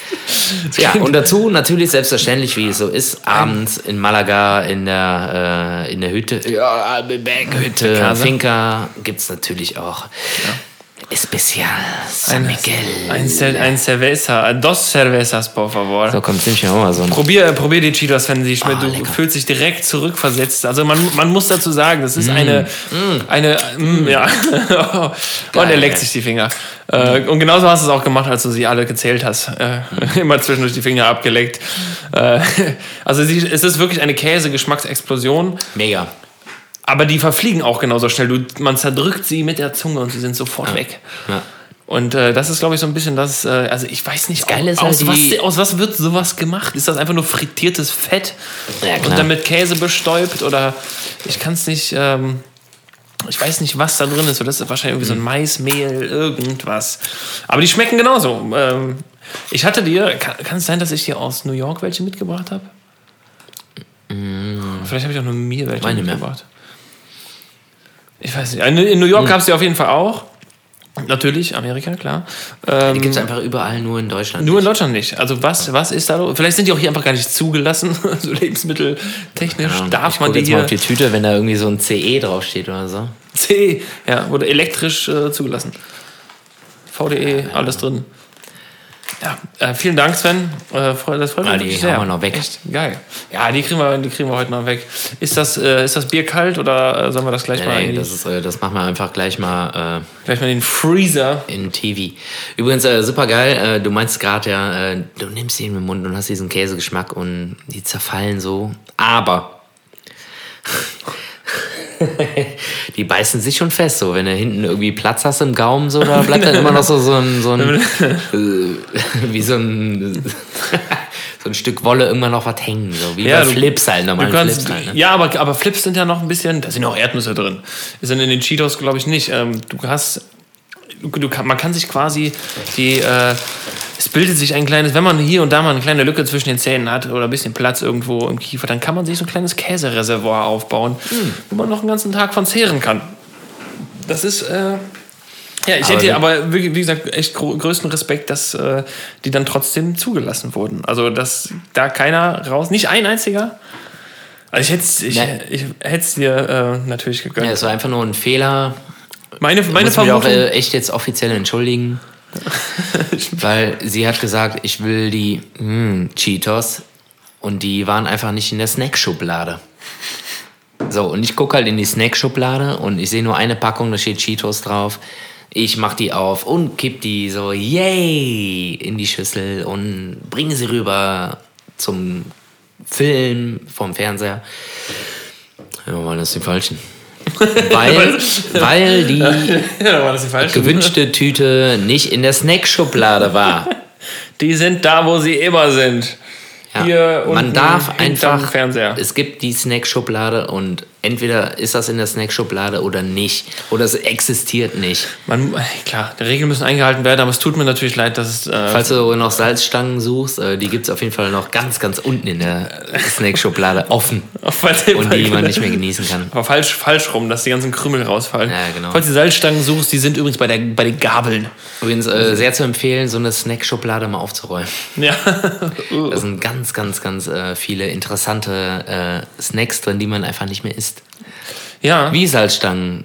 ja, und dazu natürlich selbstverständlich, wie es so ist, abends in Malaga in der, äh, in der Hütte, ja, Hütte. Finca, gibt es natürlich auch Especial San Miguel. Ein, Cer- ein Cerveza, dos cervezas, por favor. so kommt ziemlich auch mal so ein Probier, probier die Cheetos, wenn sie schmeckt. Ah, du lecker. fühlst dich direkt zurückversetzt. Also man, man muss dazu sagen, das ist Mm. eine, eine, mm, ja. und er Geil. leckt sich die Finger. Äh, und genauso hast du es auch gemacht, als du sie alle gezählt hast. Äh, immer zwischendurch die Finger abgeleckt. Äh, also sie, es ist wirklich eine Käse-Geschmacksexplosion. Mega. Aber die verfliegen auch genauso schnell. Du, man zerdrückt sie mit der Zunge und sie sind sofort weg. Ja. Und äh, das ist, glaube ich, so ein bisschen das. Äh, also, ich weiß nicht, Geile ist aus, halt was, aus was wird sowas gemacht? Ist das einfach nur frittiertes Fett Ja, und dann mit Käse bestäubt? Oder ich kann es nicht. Ähm, ich weiß nicht, was da drin ist. Das ist wahrscheinlich irgendwie so Mhm. ein Maismehl, irgendwas. Aber die schmecken genauso. Ähm, ich hatte dir. Kann, kann es sein, dass ich dir aus New York welche mitgebracht habe? Vielleicht habe ich auch nur mir welche Mm. Meine mehr. Ich weiß nicht. In in New York Hm. gab es die auf jeden Fall auch. Natürlich, Amerika, klar. Ähm, Die gibt es einfach überall, nur in Deutschland. nur in nicht. Deutschland nicht. Also was, was ist da los? Vielleicht sind die auch hier einfach gar nicht zugelassen. so lebensmitteltechnisch Ja, darf ich man die jetzt mal hier. auf die Tüte, wenn da irgendwie so ein CE draufsteht oder so. C, ja, wurde elektrisch äh, zugelassen. VDE, alles drin. Ja, äh, vielen Dank, Sven. Äh, das freut mich Ja, die sehr. wir noch weg. Echt geil. Ja, die kriegen wir, die kriegen wir heute noch weg. Ist das, äh, ist das Bier kalt oder äh, sollen wir das gleich mal, Nee, in die- das, ist, äh, das machen wir einfach gleich mal gleich mal in den Freezer? äh, in TV. Übrigens, äh, super geil. Äh, du meinst gerade ja, äh, du nimmst ihn im Mund und hast diesen Käsegeschmack und die zerfallen so. Aber die beißen sich schon fest. So, wenn du hinten irgendwie Platz hast im Gaumen, so, da bleibt dann immer noch so, so ein, so ein äh, wie so ein so ein Stück Wolle irgendwann noch was hängen. So, wie bei du- Flips halt, kannst, Flips halt. Ne? Ja, aber, aber Flips sind ja noch ein bisschen, da sind auch Erdnüsse drin. Ist dann in den Cheetos, glaube ich, nicht. Ähm, du hast, du, du man kann sich quasi die, äh, es bildet sich ein kleines, wenn man hier und da mal eine kleine Lücke zwischen den Zähnen hat oder ein bisschen Platz irgendwo im Kiefer, dann kann man sich so ein kleines Käsereservoir aufbauen, Hm. wo man noch einen ganzen Tag von zehren kann. Das ist, äh, ja, ich Aber hätte wir- aber, wie, wie gesagt, echt größten Respekt, dass äh, die dann trotzdem zugelassen wurden. Also, dass da keiner raus, nicht ein einziger. Also, ich hätte es ich, Nee. ich hätt's dir äh, natürlich gegönnt. Ja, es war einfach nur ein Fehler. meine Ich meine muss mich auch Vermutung. äh, echt jetzt offiziell entschuldigen. weil sie hat gesagt, ich will die mm, Cheetos und die waren einfach nicht in der Snackschublade. So, und ich gucke halt in die Snackschublade und ich sehe nur eine Packung, da steht Cheetos drauf. Ich mach die auf und kipp die so, yay, in die Schüssel und bringe sie rüber zum Film vom Fernseher. Ja, waren das die falschen. Weil, weil die ja, gewünschte Tüte nicht in der Snackschublade war. Die sind da, wo sie immer sind. Ja. Hier Man darf einfach, Fernseher. es gibt die Snackschublade und entweder ist das in der Snackschublade oder nicht. Oder es existiert nicht. Man, klar, die Regeln müssen eingehalten werden, aber es tut mir natürlich leid, dass es. Äh, Falls du noch Salzstangen suchst, äh, die gibt es auf jeden Fall noch ganz, ganz unten in der Snackschublade offen. Und die man nicht mehr genießen kann. Aber falsch, falsch rum, dass die ganzen Krümel rausfallen. Ja, genau. Falls du Salzstangen suchst, die sind übrigens bei, der, bei den Gabeln. Übrigens äh, sehr zu empfehlen, so eine Snackschublade mal aufzuräumen. Ja. Da sind ganz, ganz, ganz äh, viele interessante äh, Snacks drin, die man einfach nicht mehr isst. Ja. Wie Salzstangen,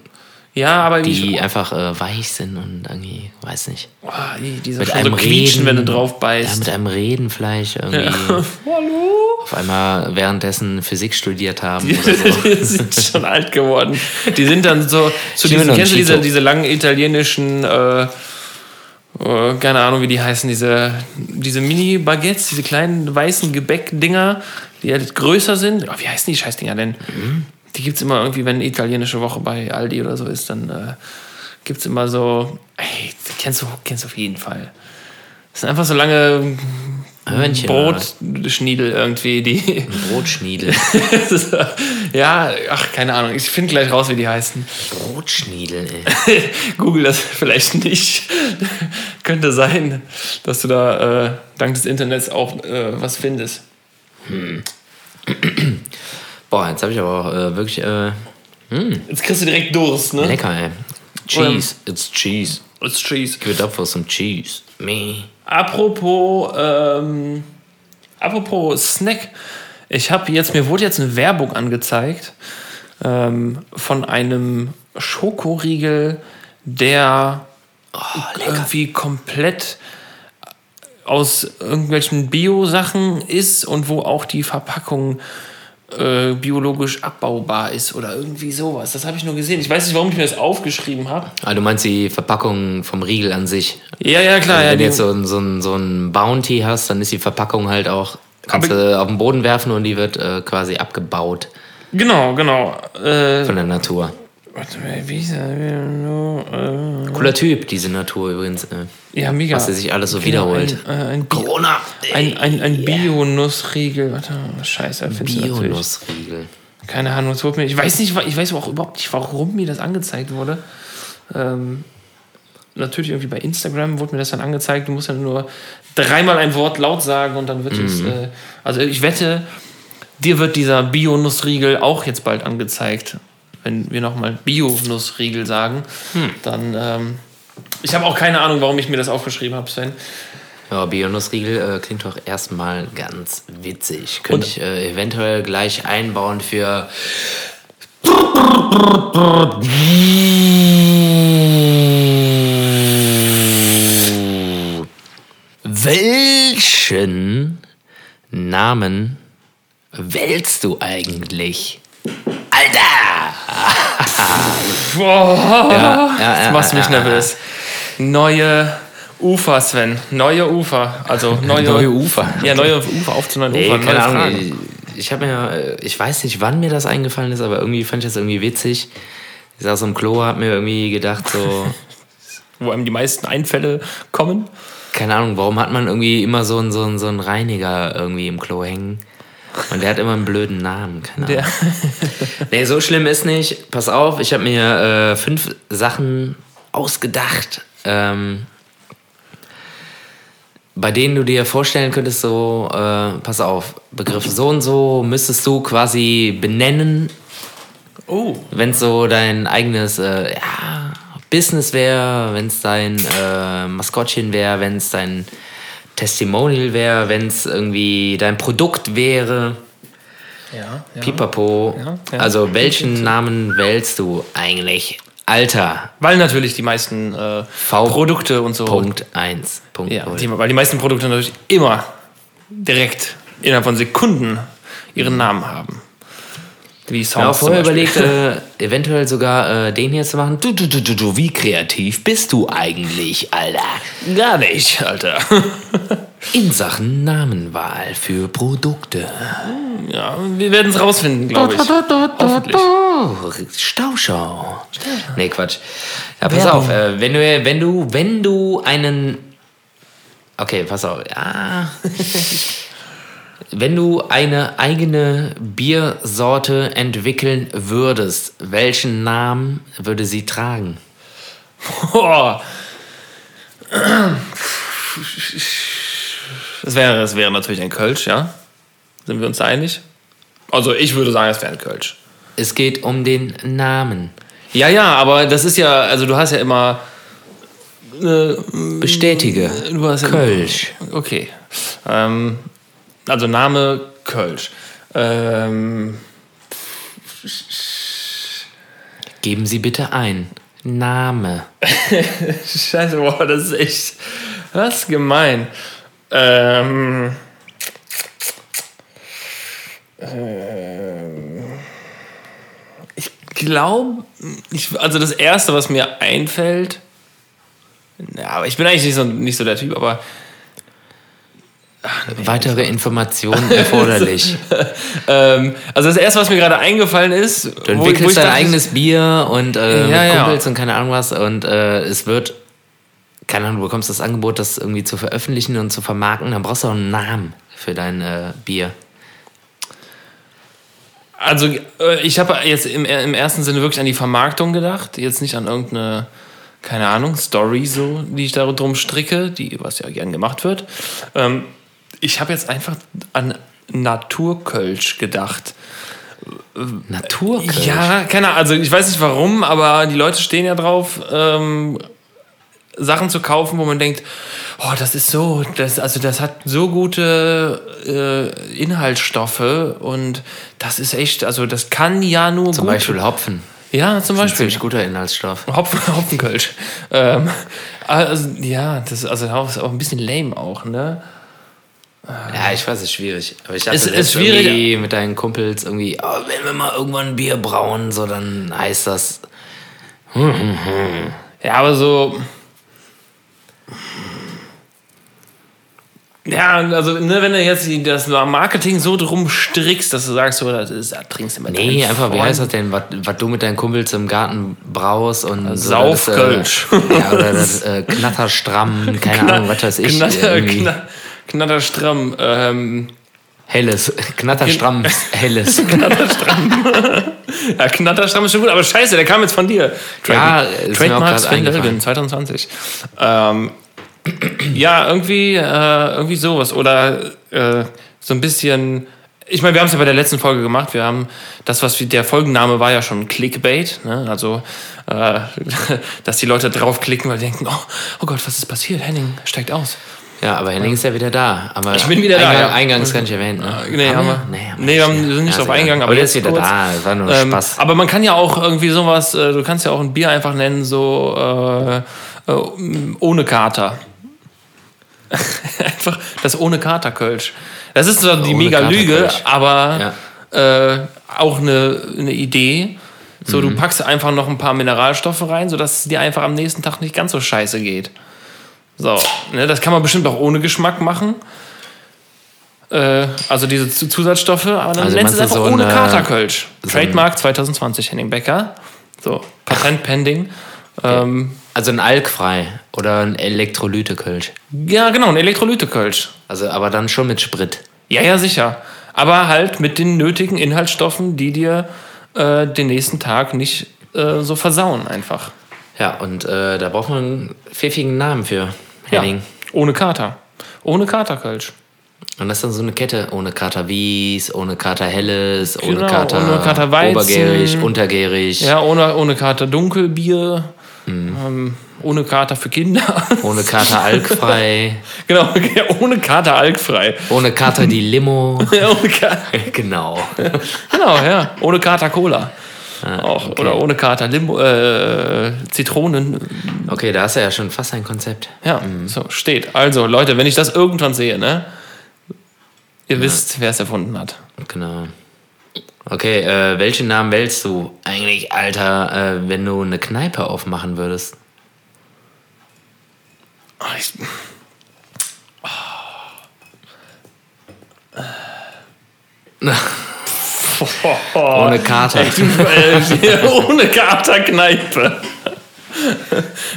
ja, aber die einfach äh, weich sind und irgendwie, weiß nicht. oh, die, Mit schon so einem quietschen, Reden, wenn du drauf Ja, beißt. mit einem Reden vielleicht irgendwie. Hallo? Auf einmal währenddessen Physik studiert haben. Die, so. die sind schon alt geworden. Die sind dann so zu diesen, kennst du diese, diese langen italienischen, äh, äh, keine Ahnung, wie die heißen, diese, diese Mini-Baguettes, diese kleinen weißen Gebäckdinger, die halt größer sind. Oh, wie heißen die Scheißdinger denn? Mhm. Die gibt es immer irgendwie, wenn eine italienische Woche bei Aldi oder so ist, dann äh, gibt es immer so, ey, kennst du, kennst du auf jeden Fall. Das sind einfach so lange Hörnchen. Brotschniedel irgendwie, die. Brotschniedel. Ist, ja, ach, keine Ahnung. Ich finde gleich raus, wie die heißen. Brotschniedel, ey. Google das vielleicht nicht. Könnte sein, dass du da äh, dank des Internets auch äh, was findest. Boah, jetzt habe ich aber auch äh, wirklich äh, Jetzt kriegst du direkt Durst, ne? lecker, ey. Cheese, it's cheese. It's cheese. Give it up for some cheese. Me. Apropos, ähm, apropos Snack. Ich habe jetzt, mir wurde jetzt eine Werbung angezeigt ähm, von einem Schokoriegel, der irgendwie komplett aus irgendwelchen Bio-Sachen ist und wo auch die Verpackung äh, biologisch abbaubar ist oder irgendwie sowas. Das habe ich nur gesehen. Ich weiß nicht, warum ich mir das aufgeschrieben habe. Ah, du meinst die Verpackung vom Riegel an sich. Ja, ja, klar. ja, Wenn du die- jetzt so, so, ein, so ein Bounty hast, dann ist die Verpackung halt auch, kannst du auf den Boden werfen und die wird äh, quasi abgebaut genau, genau. Äh, von der Natur. Wie ist er? Äh, Cooler Typ, diese Natur übrigens. Äh, ja, mega. was er sich alles so Genau, wiederholt. Ein, äh, ein, Corona! ein, ein, ein Bio-Nussriegel. Warte scheiße, findest. Bionussriegel. Keine Ahnung, es wurde mir. Ich weiß nicht, ich weiß auch überhaupt nicht, warum mir das angezeigt wurde. Ähm, natürlich irgendwie bei Instagram wurde mir das dann angezeigt. Du musst dann nur dreimal ein Wort laut sagen und dann wird es. Äh, also ich wette, dir wird dieser Bio-Nussriegel auch jetzt bald angezeigt. Wenn wir nochmal Bio-Nussriegel sagen, dann. Ähm, ich habe auch keine Ahnung, warum ich mir das aufgeschrieben habe, Sven. Ja, Bionussriegel äh, klingt doch erstmal ganz witzig. Könnte ich äh, eventuell gleich einbauen für. Namen wählst du eigentlich? Boah, Ja, ja, das machst ja, mich nervös. Neue Ufer, Sven. Neue Ufer. Also neue, Neue Ufer. Ja, neue Ufer auf zu neuen Nee, Ufern. keine neue Ahnung. Fragen. Ich, ich habe mir, äh, ich weiß nicht, wann mir das eingefallen ist, aber irgendwie fand ich das irgendwie witzig. Ich saß im Klo, hab mir irgendwie gedacht, so, Wo einem die meisten Einfälle kommen. keine Ahnung, warum hat man irgendwie immer so einen, so einen, so einen Reiniger irgendwie im Klo hängen? Und der hat immer einen blöden Namen, keine Ahnung. Nee, so schlimm ist nicht. Pass auf, ich habe mir äh, fünf Sachen ausgedacht, ähm, bei denen du dir vorstellen könntest, so, äh, pass auf, Begriff so und so müsstest du quasi benennen, oh, wenn es so dein eigenes äh, ja, Business wäre, wenn es dein äh, Maskottchen wäre, wenn es dein Testimonial wäre, wenn es irgendwie dein Produkt wäre. ja. ja. Pipapo. Ja, ja. Also welchen Namen wählst du eigentlich? Alter. Weil natürlich die meisten äh. Produkte und so. Punkt 1. Punkt Ja, die, weil die meisten Produkte natürlich immer direkt innerhalb von Sekunden ihren Namen haben. Wie Ich habe vorher überlegt, äh, eventuell sogar äh, den hier zu machen. Du, du, du, du, du, wie kreativ bist du eigentlich, Alter? Gar nicht, Alter. In Sachen Namenwahl für Produkte. ja, wir werden es rausfinden, glaube ich. Hoffentlich. Oh, Stauschau. Nee, Quatsch. Ja, pass Werbung. auf, äh, wenn du, wenn du, wenn du einen. Okay, pass auf. Ja. wenn du eine eigene Biersorte entwickeln würdest, welchen Namen würde sie tragen? Boah. Das wäre, das wäre natürlich ein Kölsch, ja? Sind wir uns da einig? Also ich würde sagen, es wäre ein Kölsch. Es geht um den Namen. Ja, ja, aber das ist ja, also du hast ja immer. Äh, Bestätige. du hast ja Kölsch. Okay. Ähm, also Name Kölsch. Ähm, Geben Sie bitte ein. Name. Scheiße, boah, das ist echt. Das ist gemein. Ähm. ähm, Ich glaube, ich, also das erste, was mir einfällt, ja, aber ich bin eigentlich nicht so, nicht so der Typ, aber Weitere Informationen erforderlich. ähm, also das erste, was mir gerade eingefallen ist, Du entwickelst dein eigenes Bier und äh, Ja, mit ja. Kumpels und keine Ahnung was und äh, es wird, keine Ahnung, du bekommst das Angebot, das irgendwie zu veröffentlichen und zu vermarkten, dann brauchst du auch einen Namen für dein äh, Bier. Also äh, ich habe jetzt im, im ersten Sinne wirklich an die Vermarktung gedacht, jetzt nicht an irgendeine, keine Ahnung, Story so, die ich darum stricke, die, was ja gern gemacht wird. Ähm, ich habe jetzt einfach an Naturkölsch gedacht. Naturkölsch. Ja, keine Ahnung, also ich weiß nicht warum, aber die Leute stehen ja drauf, ähm, Sachen zu kaufen, wo man denkt, oh, das ist so, das, also das hat so gute äh, Inhaltsstoffe und das ist echt, also das kann ja nur Zum gut. Beispiel Hopfen. Ja, zum Ein Beispiel. ziemlich guter Inhaltsstoff. Hopfen, Hopfenkölsch. ähm, also, ja, das ist also auch, ist auch ein bisschen lame auch, ne? Ja, ich weiß, es ist schwierig. Aber ich dachte, Es ist schwierig. mit deinen Kumpels irgendwie, oh, wenn wir mal irgendwann ein Bier brauen, so dann heißt das. Ja, aber so. Ja, also, ne, wenn du jetzt das Marketing so drum strickst, dass du sagst, so, das, ist, trinkst du mit Nee, einfach, wie heißt das denn, was was du mit deinen Kumpels im Garten braust und so, Saufkölsch. das, äh, Ja, oder das äh, Knatterstramm, keine Ahnung, was weiß ich. Knatter, irgendwie. knatter, knatterstramm. Ähm, Helles, Knatterstramm, helles. ja, knatterstramm ist schon gut, aber scheiße, der kam jetzt von dir. Ja, ist Trademark Sven. Lilgen, 2020. Ähm, ja, irgendwie, äh, irgendwie sowas. Oder äh, so ein bisschen. Ich meine, wir haben es ja bei der letzten Folge gemacht. Wir haben das, was wir, der Folgenname war ja schon Clickbait. Ne? Also, äh, dass die Leute draufklicken, weil sie denken, oh, oh Gott, was ist passiert? Henning steigt aus. Ja, aber Henning ist ja wieder da. Aber Ich bin wieder da, Eingang, ja. Eingangs gar nicht erwähnt, ne? Nee, haben wir, Nee, haben nee, wir haben, wir sind nicht Ja, egal. eingegangen. Aber der jetzt ist wieder kurz. da. Das war nur Ähm, Spaß. aber man kann ja auch irgendwie sowas, äh, du kannst ja auch ein Bier einfach nennen, so äh, äh, ohne Kater. Einfach das ohne Katerkölsch. Das ist zwar die Ohne mega Lüge, aber äh, auch eine, eine Idee. So, Mhm. du packst einfach noch ein paar Mineralstoffe rein, sodass es dir einfach am nächsten Tag nicht ganz so scheiße geht. So, ne, das kann man bestimmt auch ohne Geschmack machen. Äh, also diese Zu- Zusatzstoffe, aber dann Also nennst du es einfach so ohne Katerkölsch. so Trademark 2020, Henning Becker. So, Patent pending. Ähm, Also ein Alkfrei oder ein Elektrolytekölsch. ja, genau, ein Elektrolytekölsch. Also aber dann schon mit Sprit. Ja, ja, sicher. Aber halt mit den nötigen Inhaltsstoffen, die dir äh, den nächsten Tag nicht äh, so versauen einfach. Ja, und äh, da braucht man einen pfiffigen Namen für Henning. Ohne Kater. Ohne Katerkölsch. Und das ist dann so eine Kette ohne Kater Wies, ohne Kater Helles, ohne Genau, Kater, ohne Kater Weizen. Obergärig, untergärig, Ja, ohne, ohne Kater Dunkelbier. Mhm. Ähm, ohne Kater für Kinder. ohne Kater Alkfrei, genau, ja, ohne Kater alkfrei. ohne Kater die Limo. Ja, ohne Kater, genau. genau, ja. Ohne Kater Cola. Auch. Ah, okay. Oder ohne Kater Limo, äh, Zitronen. Okay, da hast du ja schon fast ein Konzept. Ja, so steht. Also, Leute, wenn ich das irgendwann sehe, ne? Ihr wisst, wer es erfunden hat. Genau. Okay, äh, welchen Namen wählst du eigentlich, Alter, äh, wenn du eine Kneipe aufmachen würdest? Ah, ich, Ohne Kater. Ohne Katerkneipe.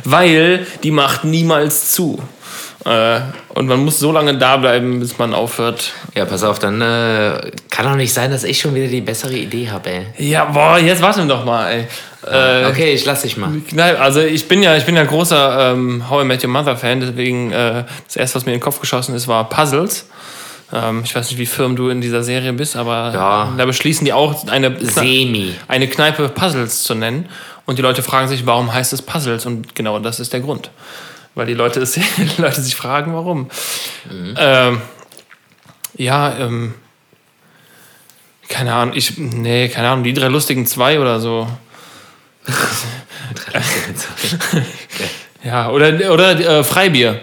Weil die macht niemals zu. Äh, und man muss so lange da bleiben, bis man aufhört. Ja, pass auf, dann äh, kann doch nicht sein, dass ich schon wieder die bessere Idee habe, ey. Ja, boah, jetzt warte doch mal, ey. Äh, Okay, ich lass dich mal. Also ich bin ja, ich bin ja großer ähm, How I Met Your Mother Fan, deswegen äh, das erste, was mir in den Kopf geschossen ist, war Puzzles. Ähm, ich weiß nicht, wie firm du in dieser Serie bist, aber Ja. da beschließen die auch eine, Semi. eine Kneipe Puzzles zu nennen. Und die Leute fragen sich, warum heißt es Puzzles? Und genau das ist der Grund. Weil die Leute, es, die Leute sich fragen, warum. Ähm, ja, ähm, keine Ahnung, ich, nee, keine Ahnung, die drei lustigen zwei oder so. Ja, oder, oder äh, Freibier.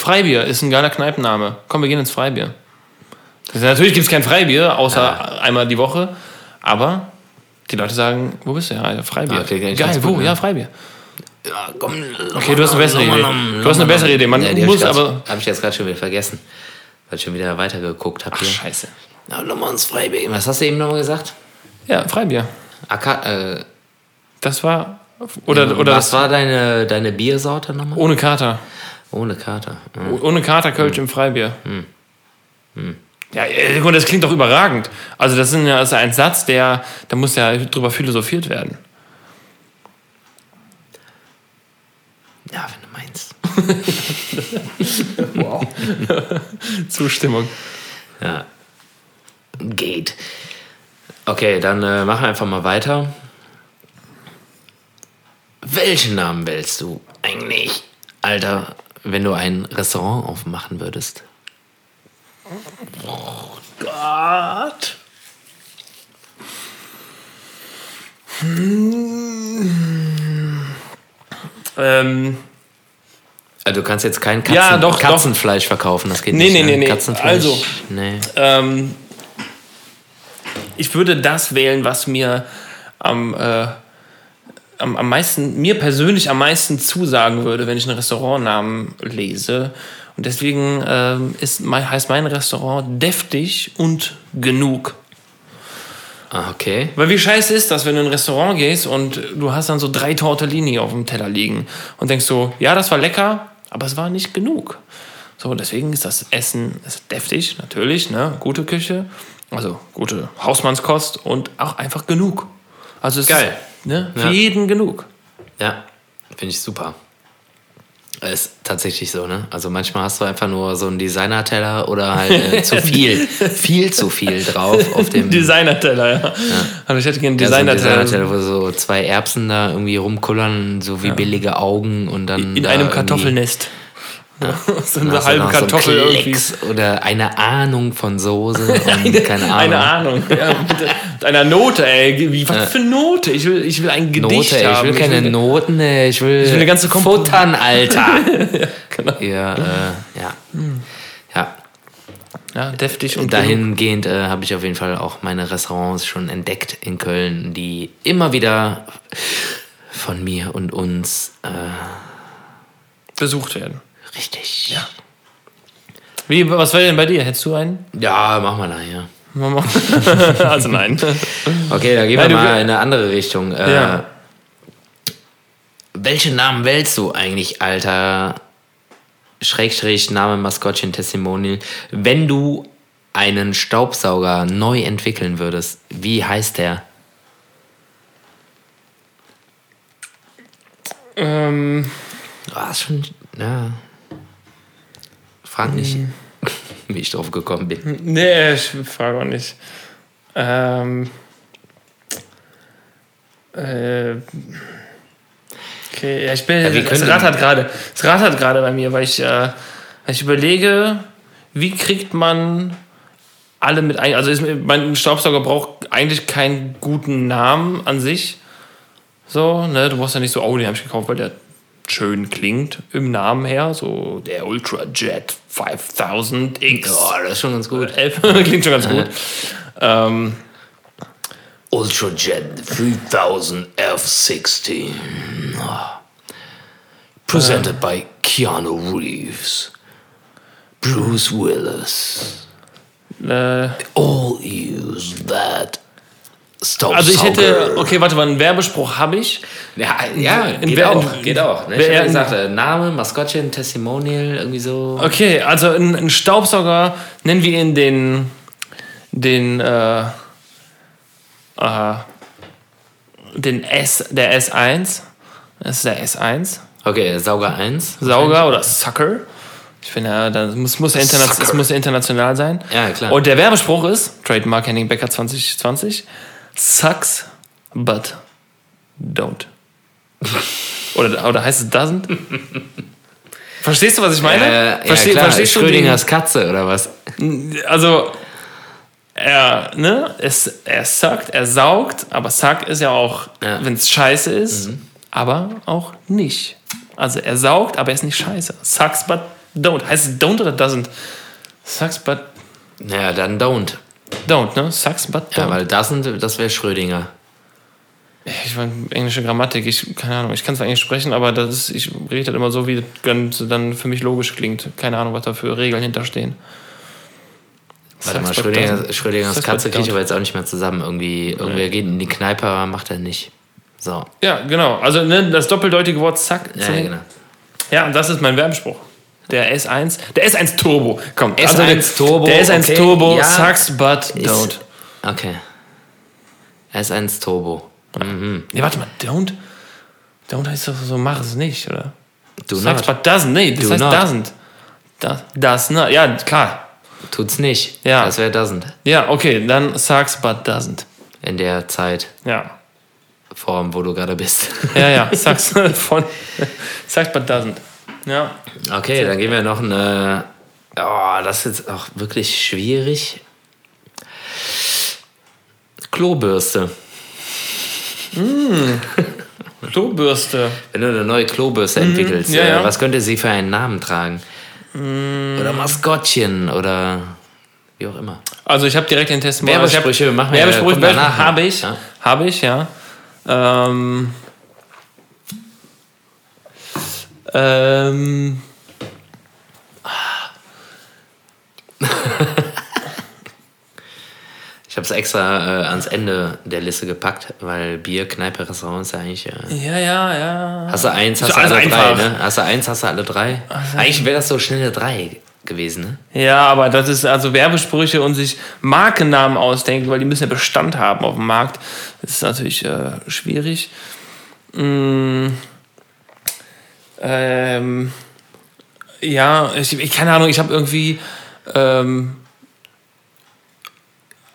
Freibier ist ein geiler Kneipenname. Komm, wir gehen ins Freibier. Also natürlich gibt es kein Freibier, außer einmal die Woche. Aber die Leute sagen, wo bist du? Ja, ja, Freibier. Ah, eigentlich Geil, wo? gut? Ja, Freibier. Ja, komm, Okay, du hast eine bessere Idee. Du hast eine bessere Idee. Man ja, muss hab ich aber... grad- Hab ich jetzt gerade schon wieder vergessen. Weil ich schon wieder weitergeguckt habe Ach, hier. scheiße. Na, nochmal ins Freibier. Was hast du eben nochmal gesagt? Ja, Freibier. Aka äh, Das war... Oder, oder was das, war deine, deine Biersorte nochmal? ohne Kater. Ohne Kater. Hm. Ohne Kater Kölsch im Freibier. Ja, äh, gut, das klingt doch überragend. Also das, sind ja, das ist ein Satz, der, da muss ja drüber philosophiert werden. Ja, wenn du meinst. Wow. Zustimmung. Ja. Geht. Okay, dann äh, machen wir einfach mal weiter. Welchen Namen wählst du eigentlich, Alter, wenn du ein Restaurant aufmachen würdest? Gott. Ähm, Also du kannst jetzt kein Katzen, Ja, doch, doch. Katzenfleisch verkaufen, das geht Nee, nicht. nee, ne? nee, nee. Also. nee. ähm, ich würde das wählen, was mir am, äh, am, am meisten, mir persönlich am meisten zusagen würde, wenn ich einen Restaurantnamen lese. Und deswegen ähm, ist, mein, heißt mein Restaurant deftig und genug. Ah, okay. Weil wie scheiße ist das, wenn du in ein Restaurant gehst und du hast dann so drei Tortellini auf dem Teller liegen und denkst so, ja, das war lecker, aber es war nicht genug. So, deswegen ist das Essen ist deftig, natürlich, ne? Gute Küche, also gute Hausmannskost und auch einfach genug. Also es Geil. ist ne, für Ja. jeden genug. Ja, finde ich super. Ist tatsächlich so, ne? Also manchmal hast du einfach nur so einen Designer-Teller oder halt äh, zu viel, viel zu viel drauf auf dem Designer-Teller, ja. Also ich hätte gerne Ja, so ein Designer-Teller. Designer-Teller, wo so zwei Erbsen da irgendwie rumkullern, so wie billige Augen und dann. in da einem irgendwie- Kartoffelnest. so eine halbe noch so Kartoffel irgendwie. Oder eine Ahnung von Soße. Und Eine, keine Ahnung. eine Ahnung. Ja. Mit einer Note, ey. Wie, was für Note? Ich will, ich will ein Gedicht Note, ey, ich haben. will keine Noten, ey, ich will, will eine ganze Kompo- Futtern, Alter. Genau. ja, äh, ja. Ja, Ja, deftig und dahingehend äh, habe ich auf jeden Fall auch meine Restaurants schon entdeckt in Köln, die immer wieder von mir und uns äh, besucht werden. Richtig. Ja. Wie, was wäre denn bei dir? Hättest du einen? ja, mach mal nachher. Also nein. Okay, da gehen wir du- mal in eine andere Richtung. Äh, Ja. Welche Namen wählst du eigentlich, Alter? Schrägstrich, Name, Maskottchen, Testimonial. Wenn du einen Staubsauger neu entwickeln würdest, wie heißt der? ähm, Ah, ist schon, ja. Frag nicht, Hm. wie ich drauf gekommen bin. nee, ich frage auch nicht. Ähm, äh, okay, ja, ich bin. Ja, es können- rattert gerade. Es rattert gerade bei mir, weil ich, äh, weil ich überlege, wie kriegt man alle mit ein. Also ist, mein Staubsauger braucht eigentlich keinen guten Namen an sich. So, ne, du brauchst ja nicht so, oh, den habe ich gekauft, weil der schön klingt im Namen her. So der Ultrajet 5000X. Oh, das ist schon ganz gut. Klingt schon ganz gut. Ähm, Ultrajet 3000 F16. Presented by Keanu Reeves. Bruce Willis. äh, All use that. Also ich hätte, okay, warte mal, einen Werbespruch habe ich. Ja, ja In geht wer- auch. Geht auch. Ne? Ich ja gesagt, äh, Name, Maskottchen, Testimonial, irgendwie so. Okay, also ein, Staubsauger, nennen wir ihn den, den, äh, äh, den S, der S1. Das ist der S1. Okay, Sauger 1. Sauger oder Sucker. Ich finde, ja, das muss, muss, ja interna muss ja international sein. Ja, klar. Und der Werbespruch ist, Trademark Henning Becker 2020, sucks, but don't. oder, oder heißt es doesn't? Verstehst du, was ich meine? Äh, ja, Versteh- klar. verstehst du Schrödingers Katze oder was? Also, er, ne, es, er suckt, er saugt, aber suck ist ja auch, Ja. wenn es scheiße ist, aber auch nicht. Also er saugt, aber er ist nicht scheiße. Sucks, but don't. Heißt es don't oder doesn't? Sucks, but Naja, dann don't. Don't, ne? Sucks, but don't. Ja, weil das, das wäre Schrödinger. Ich meine, englische Grammatik, ich, keine Ahnung, ich kann zwar Englisch sprechen, aber das ist, ich rede halt immer so, wie das dann für mich logisch klingt. Keine Ahnung, was da für Regeln hinterstehen. Warte mal. Schrödingers Sucks, Katze kriege ich aber jetzt auch nicht mehr zusammen. Irgendwie, irgendwer geht in die Kneipe, aber macht er nicht. So. Ja, genau. Also ne, das doppeldeutige Wort Zack. Ja, ja, genau. Ja, und das ist mein Werbespruch. Der S1, der S1 Turbo. Komm, S1 also der, Turbo, Der S1 okay, Turbo ja. sucks, but don't. Okay. S1 Turbo. Mhm. Nee, warte mal, don't? Don't heißt doch so, mach es nicht, oder? Do Sucks, not. but doesn't. Nee, das Do heißt not. doesn't. Das, das, ne? Ja, klar. Tut's nicht. Ja. Das wäre doesn't. Ja, okay, dann sucks, but doesn't. In der Zeit, Ja. Form, wo du gerade bist. Ja, ja, sucks von sucks, but doesn't. Ja. Okay, dann gehen wir noch eine. Oh, das ist jetzt auch wirklich schwierig. Klobürste. Klobürste. Wenn du eine neue Klobürste entwickelst, Mhm. ja, äh, ja. was könnte sie für einen Namen tragen? Oder Maskottchen oder wie auch immer. Also ich habe direkt den Test Werbesprüche ich hab- machen wir- Werbesprüche danach habe ich. Ja. Habe ich, ja. Ähm, ähm, Ich habe es extra äh, ans Ende der Liste gepackt, weil Bier, Kneipe, Restaurant ist ja eigentlich. Äh, ja, ja, ja. hast du eins, hast du alle alles drei, einfach. ne? Hast du eins, hast du alle drei. Eigentlich wäre das so schnelle drei gewesen, ne? Ja, aber das ist also Werbesprüche und sich Markennamen ausdenken, weil die müssen ja Bestand haben auf dem Markt. Das ist natürlich äh, schwierig. Mm, ähm, ja, ich, ich keine Ahnung, ich habe irgendwie. Ähm,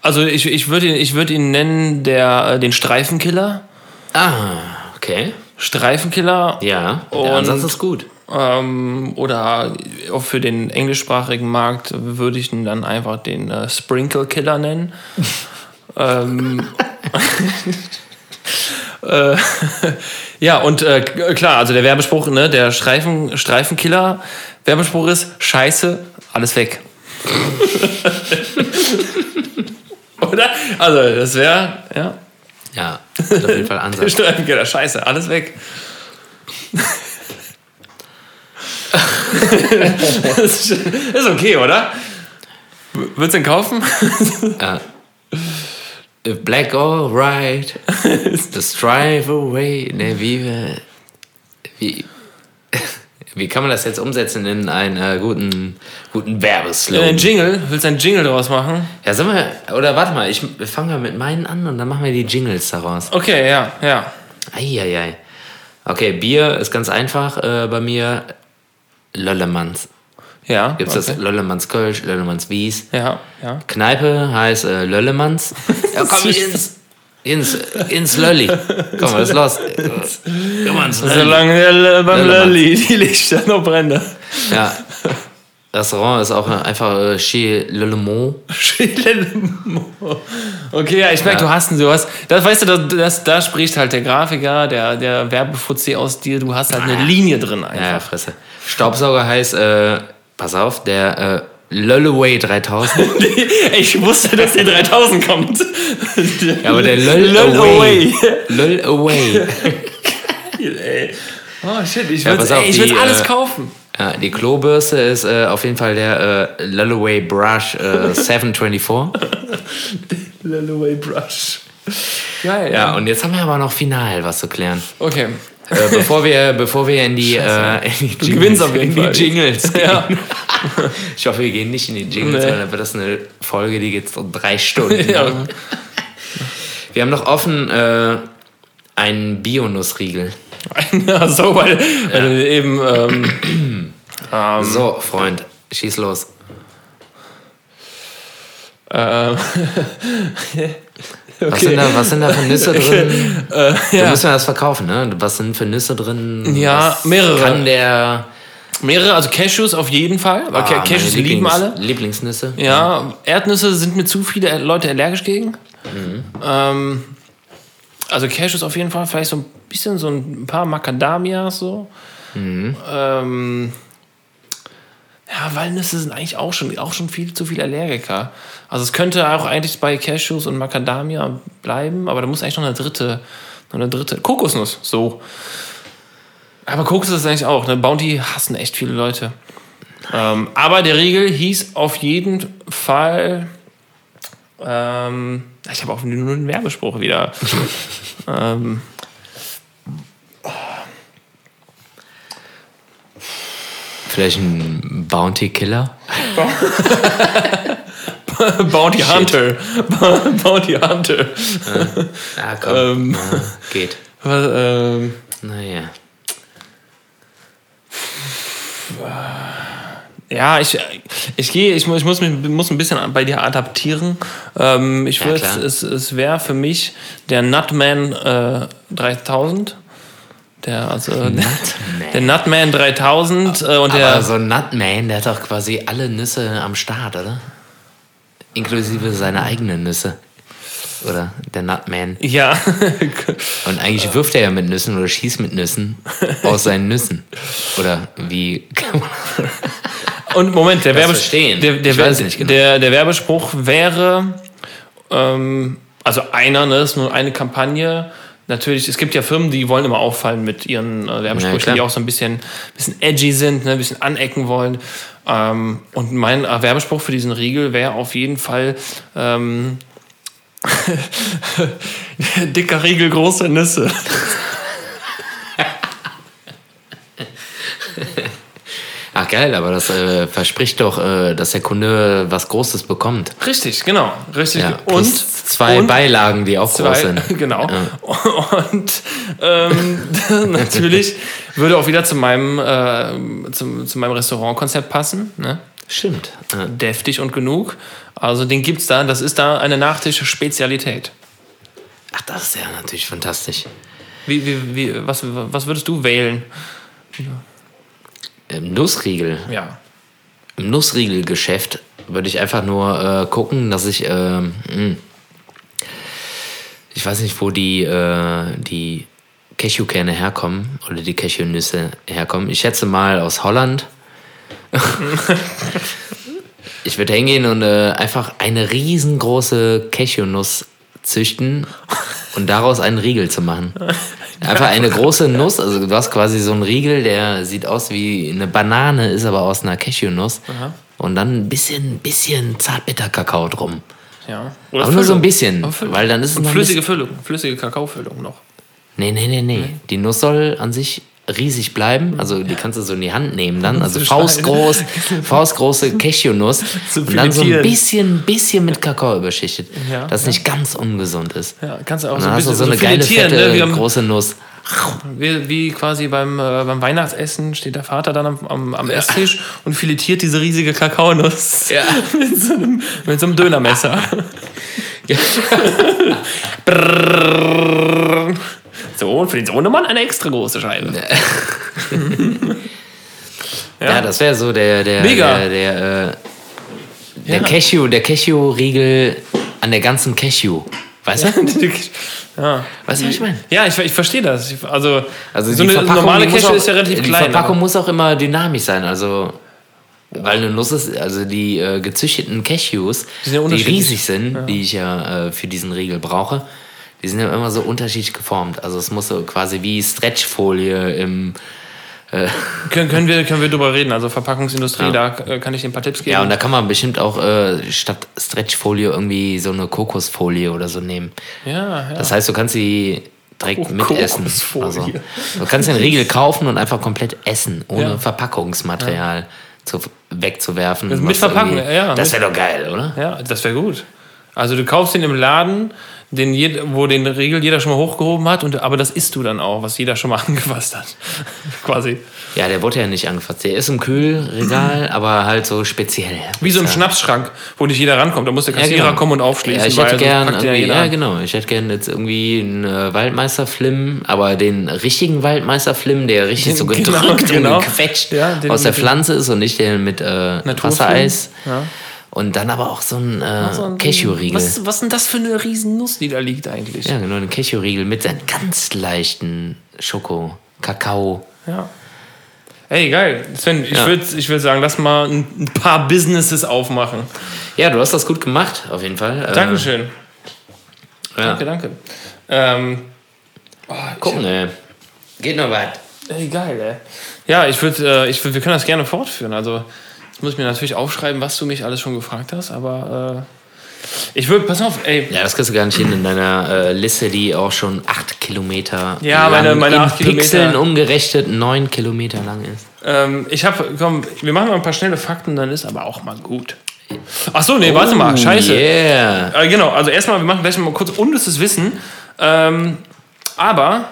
also ich, ich würde ihn, ich würd ihn nennen der, äh, den Streifenkiller. Ah, okay. Streifenkiller. Ja, Und- der Ansatz ist gut. Ähm, oder auch für den englischsprachigen Markt würde ich ihn dann einfach den äh, Sprinkle Killer nennen. ähm, äh, ja, und äh, klar, also der Werbespruch, ne, der Streifen, Streifenkiller, Werbespruch ist Scheiße, alles weg. Oder? Also, das wäre, ja. Ja, auf jeden Fall Ansatz. Streifenkiller, Scheiße, alles weg. ist okay, oder? Würdest du ihn kaufen? Ja. Black or white, just drive away. Ne, wie, wie, wie kann man das jetzt umsetzen in einen äh, guten, guten Werbeslogan? Ein Jingle? Willst du einen Jingle draus machen? Ja, sag mal, oder warte mal, ich fange mal mit meinen an und dann machen wir die Jingles daraus. Okay, ja, ja. Eieiei. Okay, Bier ist ganz einfach äh, bei mir. Löllemanns. Ja. Gibt es okay. das Löllemanns Kölsch, Löllemanns Wies. Ja, ja. Kneipe heißt äh, Löllemanns. Ja, komm ins, ins, ins Lölli. Komm, was ist los? Komm ins Lölli. Solange der beim. Lolli die Lichter noch brennen. Ja. Restaurant ist auch einfach äh, Chez Löllemont. Okay, ja, ich merke, Ja. du hast ihn, du hast, das weißt du, das, das, da spricht halt der Grafiker, der, der Werbefuzzi aus dir, du hast halt eine Linie drin Ja, ja, einfach. Fresse. Staubsauger heißt, äh, pass auf, der äh, Lölleway 3000. Ich wusste, dass der 3000 kommt. Ja, aber der Lull Lull away. Away. Lull Away. Ey. Oh shit, ich Ja, würde auf, ich die, alles äh, kaufen. Ja, die Klobürste ist äh, auf jeden Fall der äh, Lullaway Brush äh, 724. Lullaway Brush. Geil, Ja, und jetzt haben wir aber noch final was zu klären. Okay. Äh, bevor, wir, bevor wir in die, äh, in die gewinnst auf jeden in die Fall. Jingles gehen. Ja. Ich hoffe, wir gehen nicht in die Jingles, Nee. weil dann wird das eine Folge, die geht so drei Stunden. ja. Wir haben noch offen äh, einen Bionussriegel. ja, so, weil, weil du eben. Ähm, ähm, So, Freund, schieß los. ähm, Was, sind da, was sind da für Nüsse drin? äh, Du ja. müssen wir das verkaufen, ne? Was sind für Nüsse drin? Ja, was mehrere. Kann der. Mehrere, also Cashews auf jeden Fall. Ah, Cashews lieben Lieblings- alle. Lieblingsnüsse. Ja, Erdnüsse sind mir zu viele Leute allergisch gegen. Mhm. Ähm, also Cashews auf jeden Fall, vielleicht so ein bisschen so ein paar Macadamias so. Mhm. Ähm, ja, Walnüsse sind eigentlich auch schon, auch schon viel zu viele Allergiker. Also es könnte auch eigentlich bei Cashews und Macadamia bleiben, aber da muss eigentlich noch eine dritte, noch eine dritte. Kokosnuss, so. Aber Kokosnuss ist eigentlich auch, ne? Bounty hassen echt viele Leute. Ähm, aber der Riegel hieß auf jeden Fall. Ähm, ich habe auch nur einen Werbespruch wieder. ähm, Vielleicht ein Bounty Killer. Bounty Hunter. Bounty Hunter. Ja, komm. Ähm. Ja, geht. Was, ähm, Naja. ja, ich, ich gehe, ich, ich muss mich muss ein bisschen bei dir adaptieren. Ähm, ich Ja, würde, es, es wäre für mich der Nutman äh, 3000. Der, also, der Nutman 3000 äh, und der. Aber so ein Nutman, der hat doch quasi alle Nüsse am Start, oder? Inklusive seine eigenen Nüsse. Oder der Nutman. ja, Und eigentlich wirft er ja mit Nüssen oder schießt mit Nüssen aus seinen Nüssen. Oder wie kann man. Und Moment, der, Werbes der, der, nicht genau. der, der Werbespruch wäre, ähm, also einer, ne, ist nur eine Kampagne. Natürlich, es gibt ja Firmen, die wollen immer auffallen mit ihren äh, Werbesprüchen, klar. die auch so ein bisschen, bisschen edgy sind, ne, ein bisschen anecken wollen. Ähm, und mein äh, Werbespruch für diesen Riegel wäre auf jeden Fall ähm, dicker Riegel, große Nüsse. Ach geil, aber das äh, verspricht doch, äh, dass der Kunde was Großes bekommt. Richtig, genau. Richtig. Ja, und zwei und Beilagen, die auch groß Zwei, sind. genau. Und ähm, natürlich würde auch wieder zu meinem, äh, zum, zu meinem Restaurantkonzept passen. Ne? Stimmt. Ja. Deftig und genug. Also den gibt's da. Das ist da eine Nachtisch-Spezialität. Ach, das ist ja natürlich fantastisch. Wie, wie, wie, was, was würdest du wählen? Im Nussriegel. Ja. Im Nussriegelgeschäft würde ich einfach nur äh, gucken, dass ich, ähm, mh, ich weiß nicht, wo die, äh, die Cashewkerne herkommen oder die Cashewnüsse herkommen. Ich schätze mal aus Holland. ich würde hingehen und äh, einfach eine riesengroße Cashewnuss züchten und daraus einen Riegel zu machen. Einfach eine große Nuss, also du hast quasi so einen Riegel, der sieht aus wie eine Banane, ist aber aus einer Cashewnuss. Und dann ein bisschen, bisschen Zartbitterkakao drum. Ja. Aber nur so ein Füllung. bisschen, Füllung. weil dann ist es Und flüssige Füllung, flüssige Kakaofüllung noch. Nee, nee, nee, nee. Die Nuss soll an sich riesig bleiben. Also die kannst du so in die Hand nehmen dann. Also So faustgroß, faustgroße Cashewnuss. Und dann so ein bisschen, bisschen mit Kakao überschichtet. Ja, dass es nicht ganz ungesund ist. Ja, kannst du auch Und so dann ein hast du bisschen so eine geile, fette, ne? große Nuss. wie, wie quasi beim, äh, beim Weihnachtsessen steht der Vater dann am, am, am Esstisch und filetiert diese riesige Kakaonuss Ja. mit, so einem, mit so einem Dönermesser. Ja. So, und für den Sohnemann eine extra große Scheibe. Ja, das wäre so der, der, Mega. der, der, äh, der Ja. Cashew, der Cashew-Riegel an der ganzen Cashew. Weißt du? ja. Weißt du, was ich meine? Ja, ich, ich verstehe das. Ich, also, Also so die eine Verpackung, normale die Cashew auch, ist ja relativ Die klein. Verpackung aber- muss auch immer dynamisch sein. Also, weil eine Nuss ist, also die äh, gezüchteten Cashews, Die ja die riesig sind, die ich ja äh, für diesen Riegel brauche, die sind ja immer so unterschiedlich geformt. Also es muss so quasi wie Stretchfolie im. können, können, wir, können wir drüber reden. Also Verpackungsindustrie, Ja. da äh, kann ich dir ein paar Tipps geben. Ja, und da kann man bestimmt auch äh, statt Stretchfolie irgendwie so eine Kokosfolie oder so nehmen. ja, ja. Das heißt, du kannst sie direkt Oh, mitessen. Also, du kannst den Riegel kaufen und einfach komplett essen, ohne Ja. Verpackungsmaterial zu, wegzuwerfen. Also mit irgendwie- ja, Das wäre doch geil, oder? Ja, das wäre gut. Also du kaufst den im Laden, den jed wo den Regel jeder schon mal hochgehoben hat, und, aber das isst du dann auch, was jeder schon mal angefasst hat. Quasi. Ja, der wurde ja nicht angefasst. Der ist im Kühlregal, aber halt so speziell. Wie so ein Ja. Schnapsschrank, wo nicht jeder rankommt. Da muss der Ja, Kassierer genau. kommen und aufschließen. Ja, ich hätte gern, ja ja genau, ich hätte gern jetzt irgendwie einen äh, Waldmeister-Flim, aber den richtigen Waldmeister-Flim, der richtig so Genau, gedrückt genau. und gequetscht Ja, den aus der Pflanze ist und nicht der mit äh. Wassereis. Ja. Und dann aber auch so ein, äh, So ein- Cashew-Riegel. Was, was ist denn das für eine riesen Nuss, die da liegt eigentlich? Ja, genau, ein Cashew-Riegel mit seinem ganz leichten Schoko, Kakao. Ja. Ey, geil. Sven, ich Ja. würde ich würd sagen, lass mal ein, paar Businesses aufmachen. Ja, du hast das gut gemacht, auf jeden Fall. Äh, Dankeschön. Ja. Danke, danke. Ähm, oh, Gucken, ey. Geht noch weit. Ey, geil, ey. Ja, ich würde, äh, ich würd, wir können das gerne fortführen. Also, jetzt muss ich mir natürlich aufschreiben, was du mich alles schon gefragt hast, aber äh, ich würde, pass auf, ey. Ja, das kriegst du gar nicht hin in deiner äh, Liste, die auch schon acht Kilometer Ja, meine- lang meine in acht Kilometer- Pixeln umgerechnet neun Kilometer lang ist. Ähm, ich habe, komm, wir machen mal ein paar schnelle Fakten, dann ist aber auch mal gut. Ach so, nee, warte mal, Oh, scheiße. Yeah. Äh, genau, also erstmal, wir machen gleich mal kurz unnützes Wissen. Ähm, aber,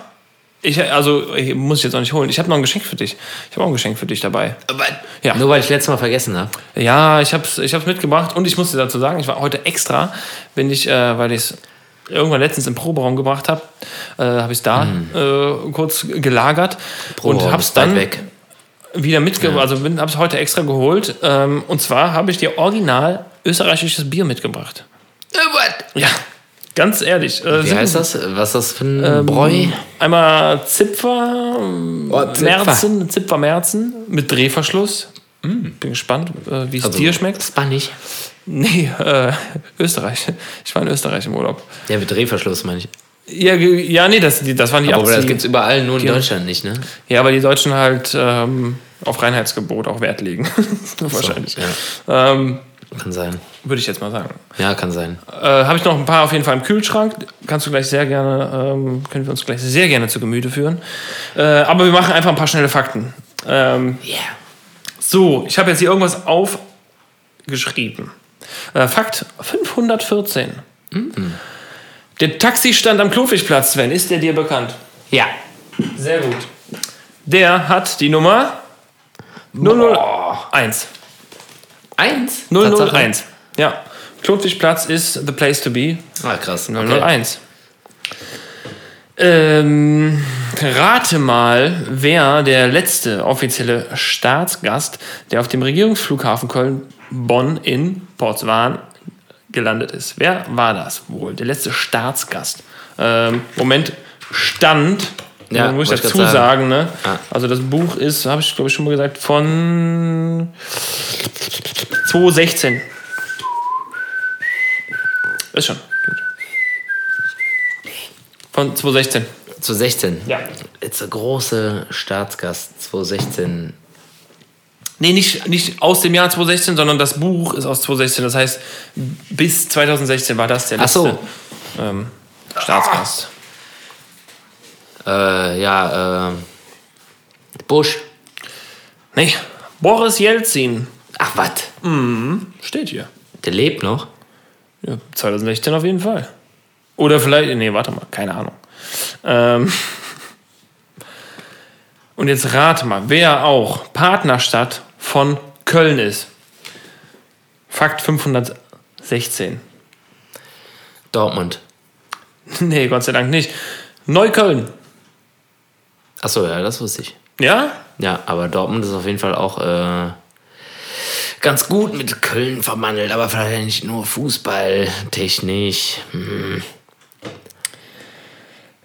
ich, also, ich, muss ich jetzt auch nicht holen. Ich habe noch ein Geschenk für dich. Ich habe auch ein Geschenk für dich dabei. Aber Ja. Nur weil ich letztes Mal vergessen habe. Ja, ich habe es ich hab's mitgebracht und ich musste dazu sagen, ich war heute extra, bin ich, äh, weil ich es irgendwann letztens im Proberaum gebracht habe, äh, habe ich es da äh, kurz gelagert und habe es dann weg. wieder mitgebracht, also habe es heute extra geholt. Ähm, und zwar habe ich dir original österreichisches Bier mitgebracht. Ja, ganz ehrlich. Äh, Wie heißt das? Was ist das für ein Ähm, Bräu? Einmal Zipfer, Oh, Zipfer. Merzen, Zipfer Merzen mit Drehverschluss. Bin gespannt, äh, wie es Also, dir schmeckt. Spanisch. Nee, äh, Österreich. Ich war in Österreich im Urlaub. Ja, mit Drehverschluss meine ich. Ja, ja nee, das, das waren die Aber das Abzieh- gibt es überall, nur in Deutschland nicht, ne? Ja, weil die Deutschen halt ähm, auf Reinheitsgebot auch Wert legen. Wahrscheinlich. Ja, Ähm, kann sein. Würde ich jetzt mal sagen. Ja, kann sein. Äh, Habe ich noch ein paar auf jeden Fall im Kühlschrank. Kannst du gleich sehr gerne, ähm, können wir uns gleich sehr gerne zu Gemüte führen. Äh, aber wir machen einfach ein paar schnelle Fakten. Ähm, Yeah. so, ich habe jetzt hier irgendwas aufgeschrieben. Äh, Fakt 514. Der Taxistand am Klofigplatz, Sven, ist der dir bekannt? Ja. Sehr gut. Der hat die Nummer 001. Eins? 001. Ja. Klofigplatz ist the place to be. Ah, krass. Okay. 001. Ähm, Rate mal, wer der letzte offizielle Staatsgast, der auf dem Regierungsflughafen Köln-Bonn in Potsdam gelandet ist. Wer war das wohl? Der letzte Staatsgast. Ähm, Moment, stand, Ja, ja, muss ich dazu sagen, sagen. ne? Ja. Also das Buch ist, habe ich glaube ich schon mal gesagt, von 2016. Ist schon. Von 2016. Zu 16. Ja. Jetzt der große Staatsgast 2016. Nee, nicht, nicht aus dem Jahr 2016, sondern das Buch ist aus 2016. Das heißt, bis 2016 war das der Ach letzte so. ähm, Staatsgast. Äh, ja, äh, Bush. Nee, Boris Jelzin Ach, was? steht hier. Der lebt noch? Ja, 2016 auf jeden Fall. Oder vielleicht, nee, warte mal, keine Ahnung. Ähm, und jetzt rate mal, wer auch Partnerstadt von Köln ist. Fakt 516. Dortmund. Nee, Gott sei Dank nicht. Neukölln. Achso, ja, das wusste ich. Ja? Ja, aber Dortmund ist auf jeden Fall auch äh, ganz gut mit Köln vermandelt, aber vielleicht nicht nur Fußball. Hm.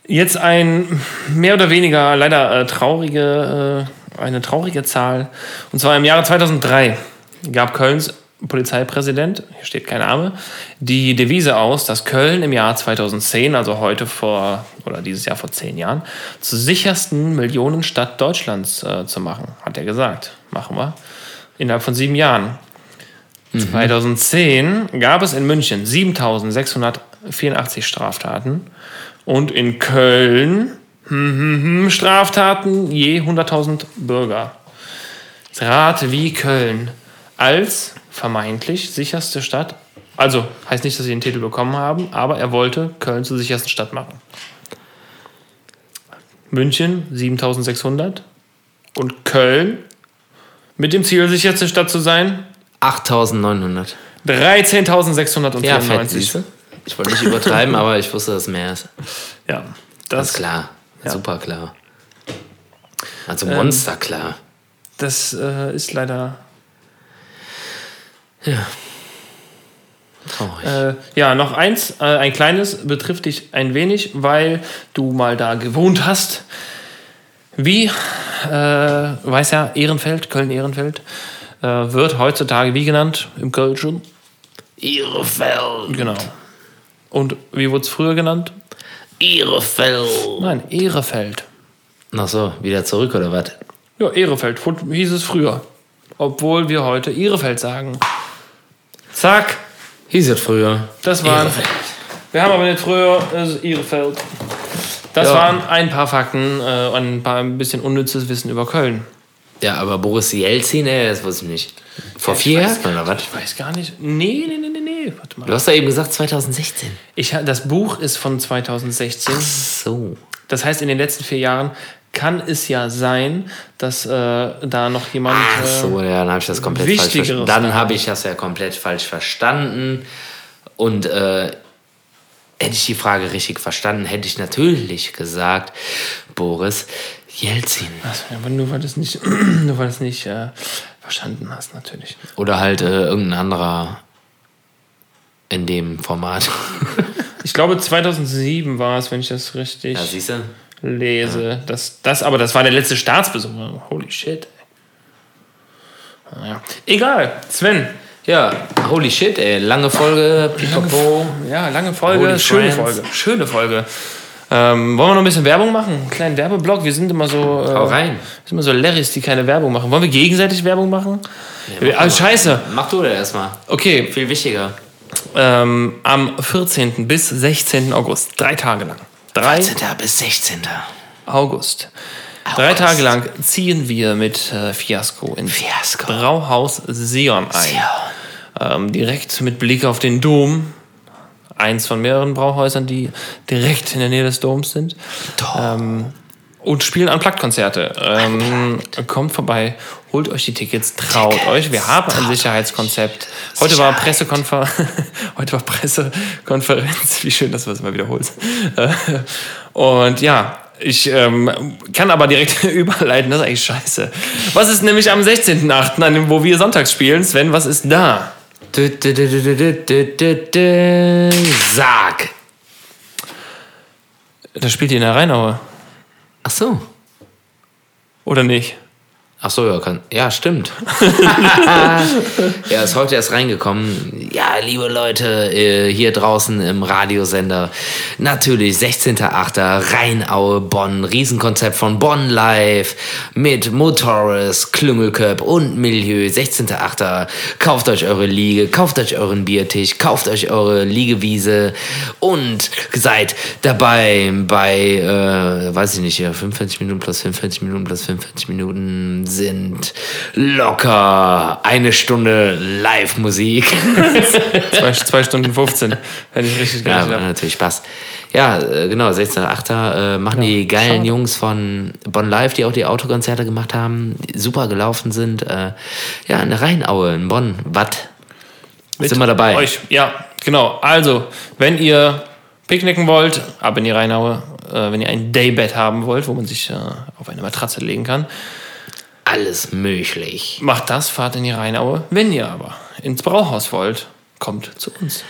Jetzt ein mehr oder weniger leider äh, traurige, äh, eine traurige Zahl. Und zwar im Jahre 2003 gab Kölns Polizeipräsident, hier steht kein Name, die Devise aus, dass Köln im Jahr 2010, also heute vor, oder dieses Jahr vor zehn Jahren, zur sichersten Millionenstadt Deutschlands äh, zu machen, hat er gesagt. Machen wir. Innerhalb von sieben Jahren. 2010 gab es in München 7684 Straftaten und in Köln hm, hm, hm, Straftaten je 100.000 Bürger. Rate wie Köln als vermeintlich sicherste Stadt, also heißt nicht, dass sie den Titel bekommen haben, aber er wollte Köln zur sichersten Stadt machen. München 7600 und Köln mit dem Ziel, sicherste Stadt zu sein, 8900. 13.694. Ja, fett? Ich wollte nicht übertreiben, aber ich wusste, dass es mehr ist. Ja, Das ist klar. Ja. Super klar. Also Ähm, Monster klar. das äh, ist leider. Traurig. Äh, ja, noch eins, äh, ein kleines, betrifft dich ein wenig, weil du mal da gewohnt hast. Wie, äh, weiß ja, Ehrenfeld, Köln-Ehrenfeld, äh, wird heutzutage wie genannt im Kölschen? Ihrefeld. Genau. Und wie wurde es früher genannt? Ihrefeld. Nein, Ehrefeld. Ach so, wieder zurück oder was? Ja, Ehrefeld hieß es früher. Obwohl wir heute Ehrefeld sagen. Zack, Hieß es früher. Das waren. Ihrefeld. Wir haben aber nicht früher äh, Ihrefeld. Das Ja. waren ein paar Fakten äh, und ein paar ein bisschen unnützes Wissen über Köln. Ja, aber Boris Jelzin, ey, das wusste ich nicht. Vor vier weiß Jahren oder was? Ich weiß gar nicht. Nee, nee, nee, nee, nee. Warte Du mal. hast ja eben gesagt 2016. Ich, das Buch ist von 2016. So. Das heißt, in den letzten vier Jahren kann es ja sein, dass äh, da noch jemand. Ach so, ja, dann habe ich das komplett falsch verstanden. Dann da. habe ich das ja komplett falsch verstanden. Und äh, hätte ich die Frage richtig verstanden, hätte ich natürlich gesagt, Boris Jelzin. Äh, aber nur weil du es nicht, nur weil du es nicht äh, verstanden hast, natürlich. Oder halt äh, irgendein anderer in dem Format. Ich glaube, 2007 war es, wenn ich das richtig. ja, siehst du? Lese. Das, das, aber das war der letzte Staatsbesuch. Holy shit. Naja. Egal, Sven. Ja, holy shit, ey. Lange Folge, pipapo. Ja, lange Folge, Holy schöne Friends. Folge. Schöne Folge. Ähm, wollen wir noch ein bisschen Werbung machen? Einen kleinen Werbeblock? Wir sind immer so. Äh, Hau rein. wir sind immer so Larrys, die keine Werbung machen. Wollen wir gegenseitig Werbung machen? mach ah, scheiße. Mach du das erstmal. Okay, Viel wichtiger. ähm, am 14. bis 16. August, drei Tage lang. Drei 13. bis 16. August. Drei August. Tage lang ziehen wir mit äh, Fiasco in Fiasco. Brauhaus Sion ein. Ähm, direkt mit Blick auf den Dom. Eins von mehreren Brauhäusern, die direkt in der Nähe des Doms sind. Ähm, und spielen Unplugged-Konzerte. Ähm, kommt vorbei, holt euch die Tickets, traut Tickets, euch. Wir haben ein Sicherheitskonzept. Heute war, Sicherheit. Pressekonfer Heute war Pressekonferenz. Wie schön, dass du das mal wiederholst. Äh, Und ja, Ich ähm, kann aber direkt überleiten, das ist eigentlich scheiße. Was ist nämlich am 16.8., an dem- wo wir sonntags spielen? Sven, was ist da? Sag. Da spielt ihr in der Rheinaue, Ach so. oder nicht? Ach so, ja, kann, ja, stimmt. ja, ist heute erst reingekommen. Ja, liebe Leute, äh, hier draußen im Radiosender. Natürlich, 16.8. Rheinaue, Bonn. Riesenkonzept von Bonn Live mit Motoris, Klüngelköp und Milieu. 16.8. Kauft euch eure Liege, kauft euch euren Biertisch, kauft euch eure Liegewiese und seid dabei bei, äh, weiß ich nicht, hier, 45 Minuten plus 45 Minuten plus 45 Minuten sind locker eine Stunde Live-Musik. Zwei, zwei Stunden 15, wenn ich richtig Ja, gerechnet habe. natürlich Spaß. Ja, äh, genau, 16.8. Äh, machen die geilen schade. Jungs von Bonn Live, die auch die Autokonzerte gemacht haben, die super gelaufen sind. Äh, ja, in der Rheinaue in Bonn. Watt. Sind wir dabei. Euch, ja, genau. Also, wenn ihr picknicken wollt, ab in die Rheinaue, äh, wenn ihr ein Daybed haben wollt, wo man sich äh, auf eine Matratze legen kann, Alles möglich. macht das, fahrt in die Rheinaue. Wenn ihr aber ins Brauhaus wollt, kommt zu uns.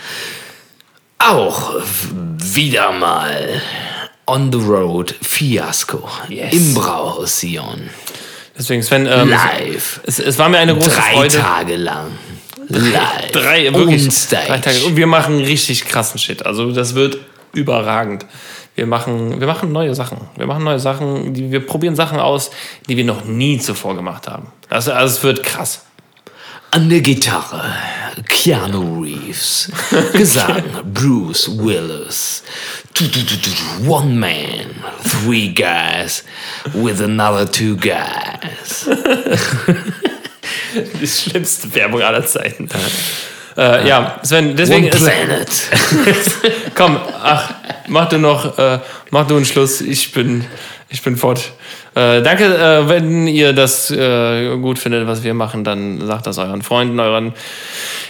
Auch wieder mal on the road Fiasco Yes. im Brauhaus Sion. Deswegen, Sven, ähm, Live. es, es war mir eine große Drei Freude. Tage lang. Live. Drei, wirklich. Drei Tage. Und wir machen richtig krassen Shit. Also das wird überragend. Wir machen, wir machen neue Sachen. Wir machen neue Sachen, die, wir probieren Sachen aus, die wir noch nie zuvor gemacht haben. Also, also es wird krass. An der Gitarre Keanu Reeves. Gesang Bruce Willis. One man, three guys with another two guys. Die schlimmste Werbung aller Zeiten. Äh, ja, Sven, deswegen One ist, planet. komm, ach, mach du noch, äh, mach du einen Schluss. Ich bin, ich bin fort. Äh, danke, äh, wenn ihr das äh, gut findet, was wir machen, dann sagt das euren Freunden, euren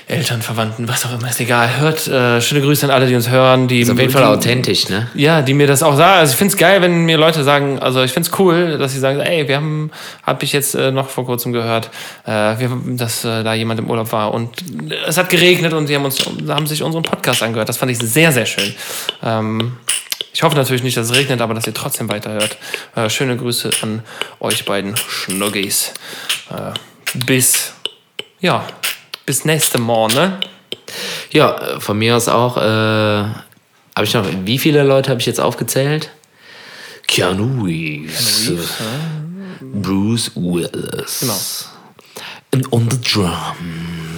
Eltern, Verwandten, was auch immer, ist egal. Hört, äh, schöne Grüße an alle, die uns hören. Die, Ist auf jeden Fall authentisch, ne? Ja, die mir das auch sagen. Also ich find's geil, wenn mir Leute sagen, also ich find's cool, dass sie sagen, ey, wir haben, hab ich jetzt äh, noch vor kurzem gehört, wir, dass da jemand im Urlaub war und es hat geregnet und sie haben uns, haben sich unseren Podcast angehört. Das fand ich sehr, sehr schön. Ähm, ich hoffe natürlich nicht, dass es regnet, aber dass ihr trotzdem weiterhört. Äh, schöne Grüße an euch beiden Schnuggis. Äh, bis, ja, bis nächste Mal, ne? Ja, von mir aus auch. Äh, habe ich noch. Wie viele Leute habe ich jetzt aufgezählt? Keanu Reeves. Bruce Willis. Genau. And on the drums.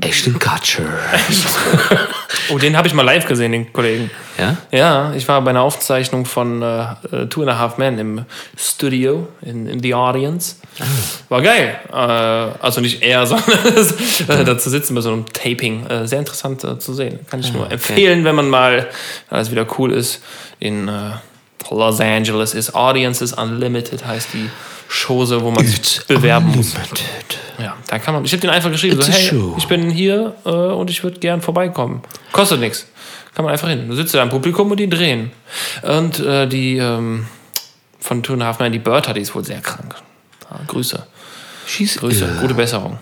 Ashton Kutcher. Oh, den habe ich mal live gesehen, den Kollegen. ja? Ja, ich war bei einer Aufzeichnung von äh, Two and a Half Men im Studio, in, in The Audience. War geil. Äh, also nicht er, sondern äh, da zu sitzen bei so einem Taping. Äh, sehr interessant äh, zu sehen. Kann ich nur empfehlen, wenn man mal, weil es wieder cool ist, in äh, Los Angeles ist. Audiences Unlimited heißt die Chose, wo man sich bewerben muss. Unlimited. Ja, da kann man. Ich habe den einfach geschrieben, It's so, hey, show. ich bin hier äh, und ich würde gern vorbeikommen. Kostet nichts. Kann man einfach hin. Du sitzt da im Publikum und die drehen. Und äh, die ähm, von Two and a Half Men, die Bertha, die ist wohl sehr krank. Ja, Grüße. She's Grüße. ill. Gute Besserung.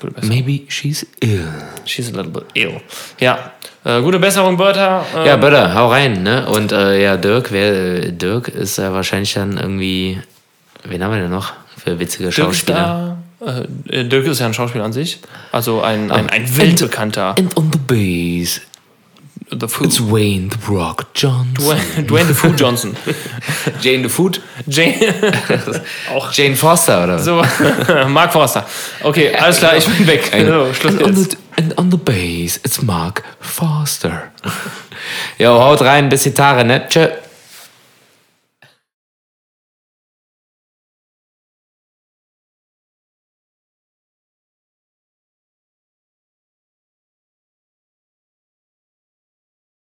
Gute Besserung. Maybe she's ill. She's a little bit ill. Ja. Äh, gute Besserung, Bertha. Äh, Ja, Böller, hau rein, ne? Und äh, ja, Dirk, wer, äh, Dirk ist ja wahrscheinlich dann irgendwie. Wen haben wir denn noch für witzige Dirk ist Schauspieler? Äh, Dirk ist ja ein Schauspieler an sich. Also ein, ein, ein weltbekannter. And on the bass, The Foo. it's Wayne the Rock Johnson. Dwayne, Dwayne The Foo Johnson. Jane the Food? Jane. Auch Jane Foster, oder? was? So, Mark Forster. Okay, alles klar, ich bin weg. So, Schluss and, on the, and on the bass, it's Mark Foster. Jo, haut rein, bis die Tage, ne? Tschö.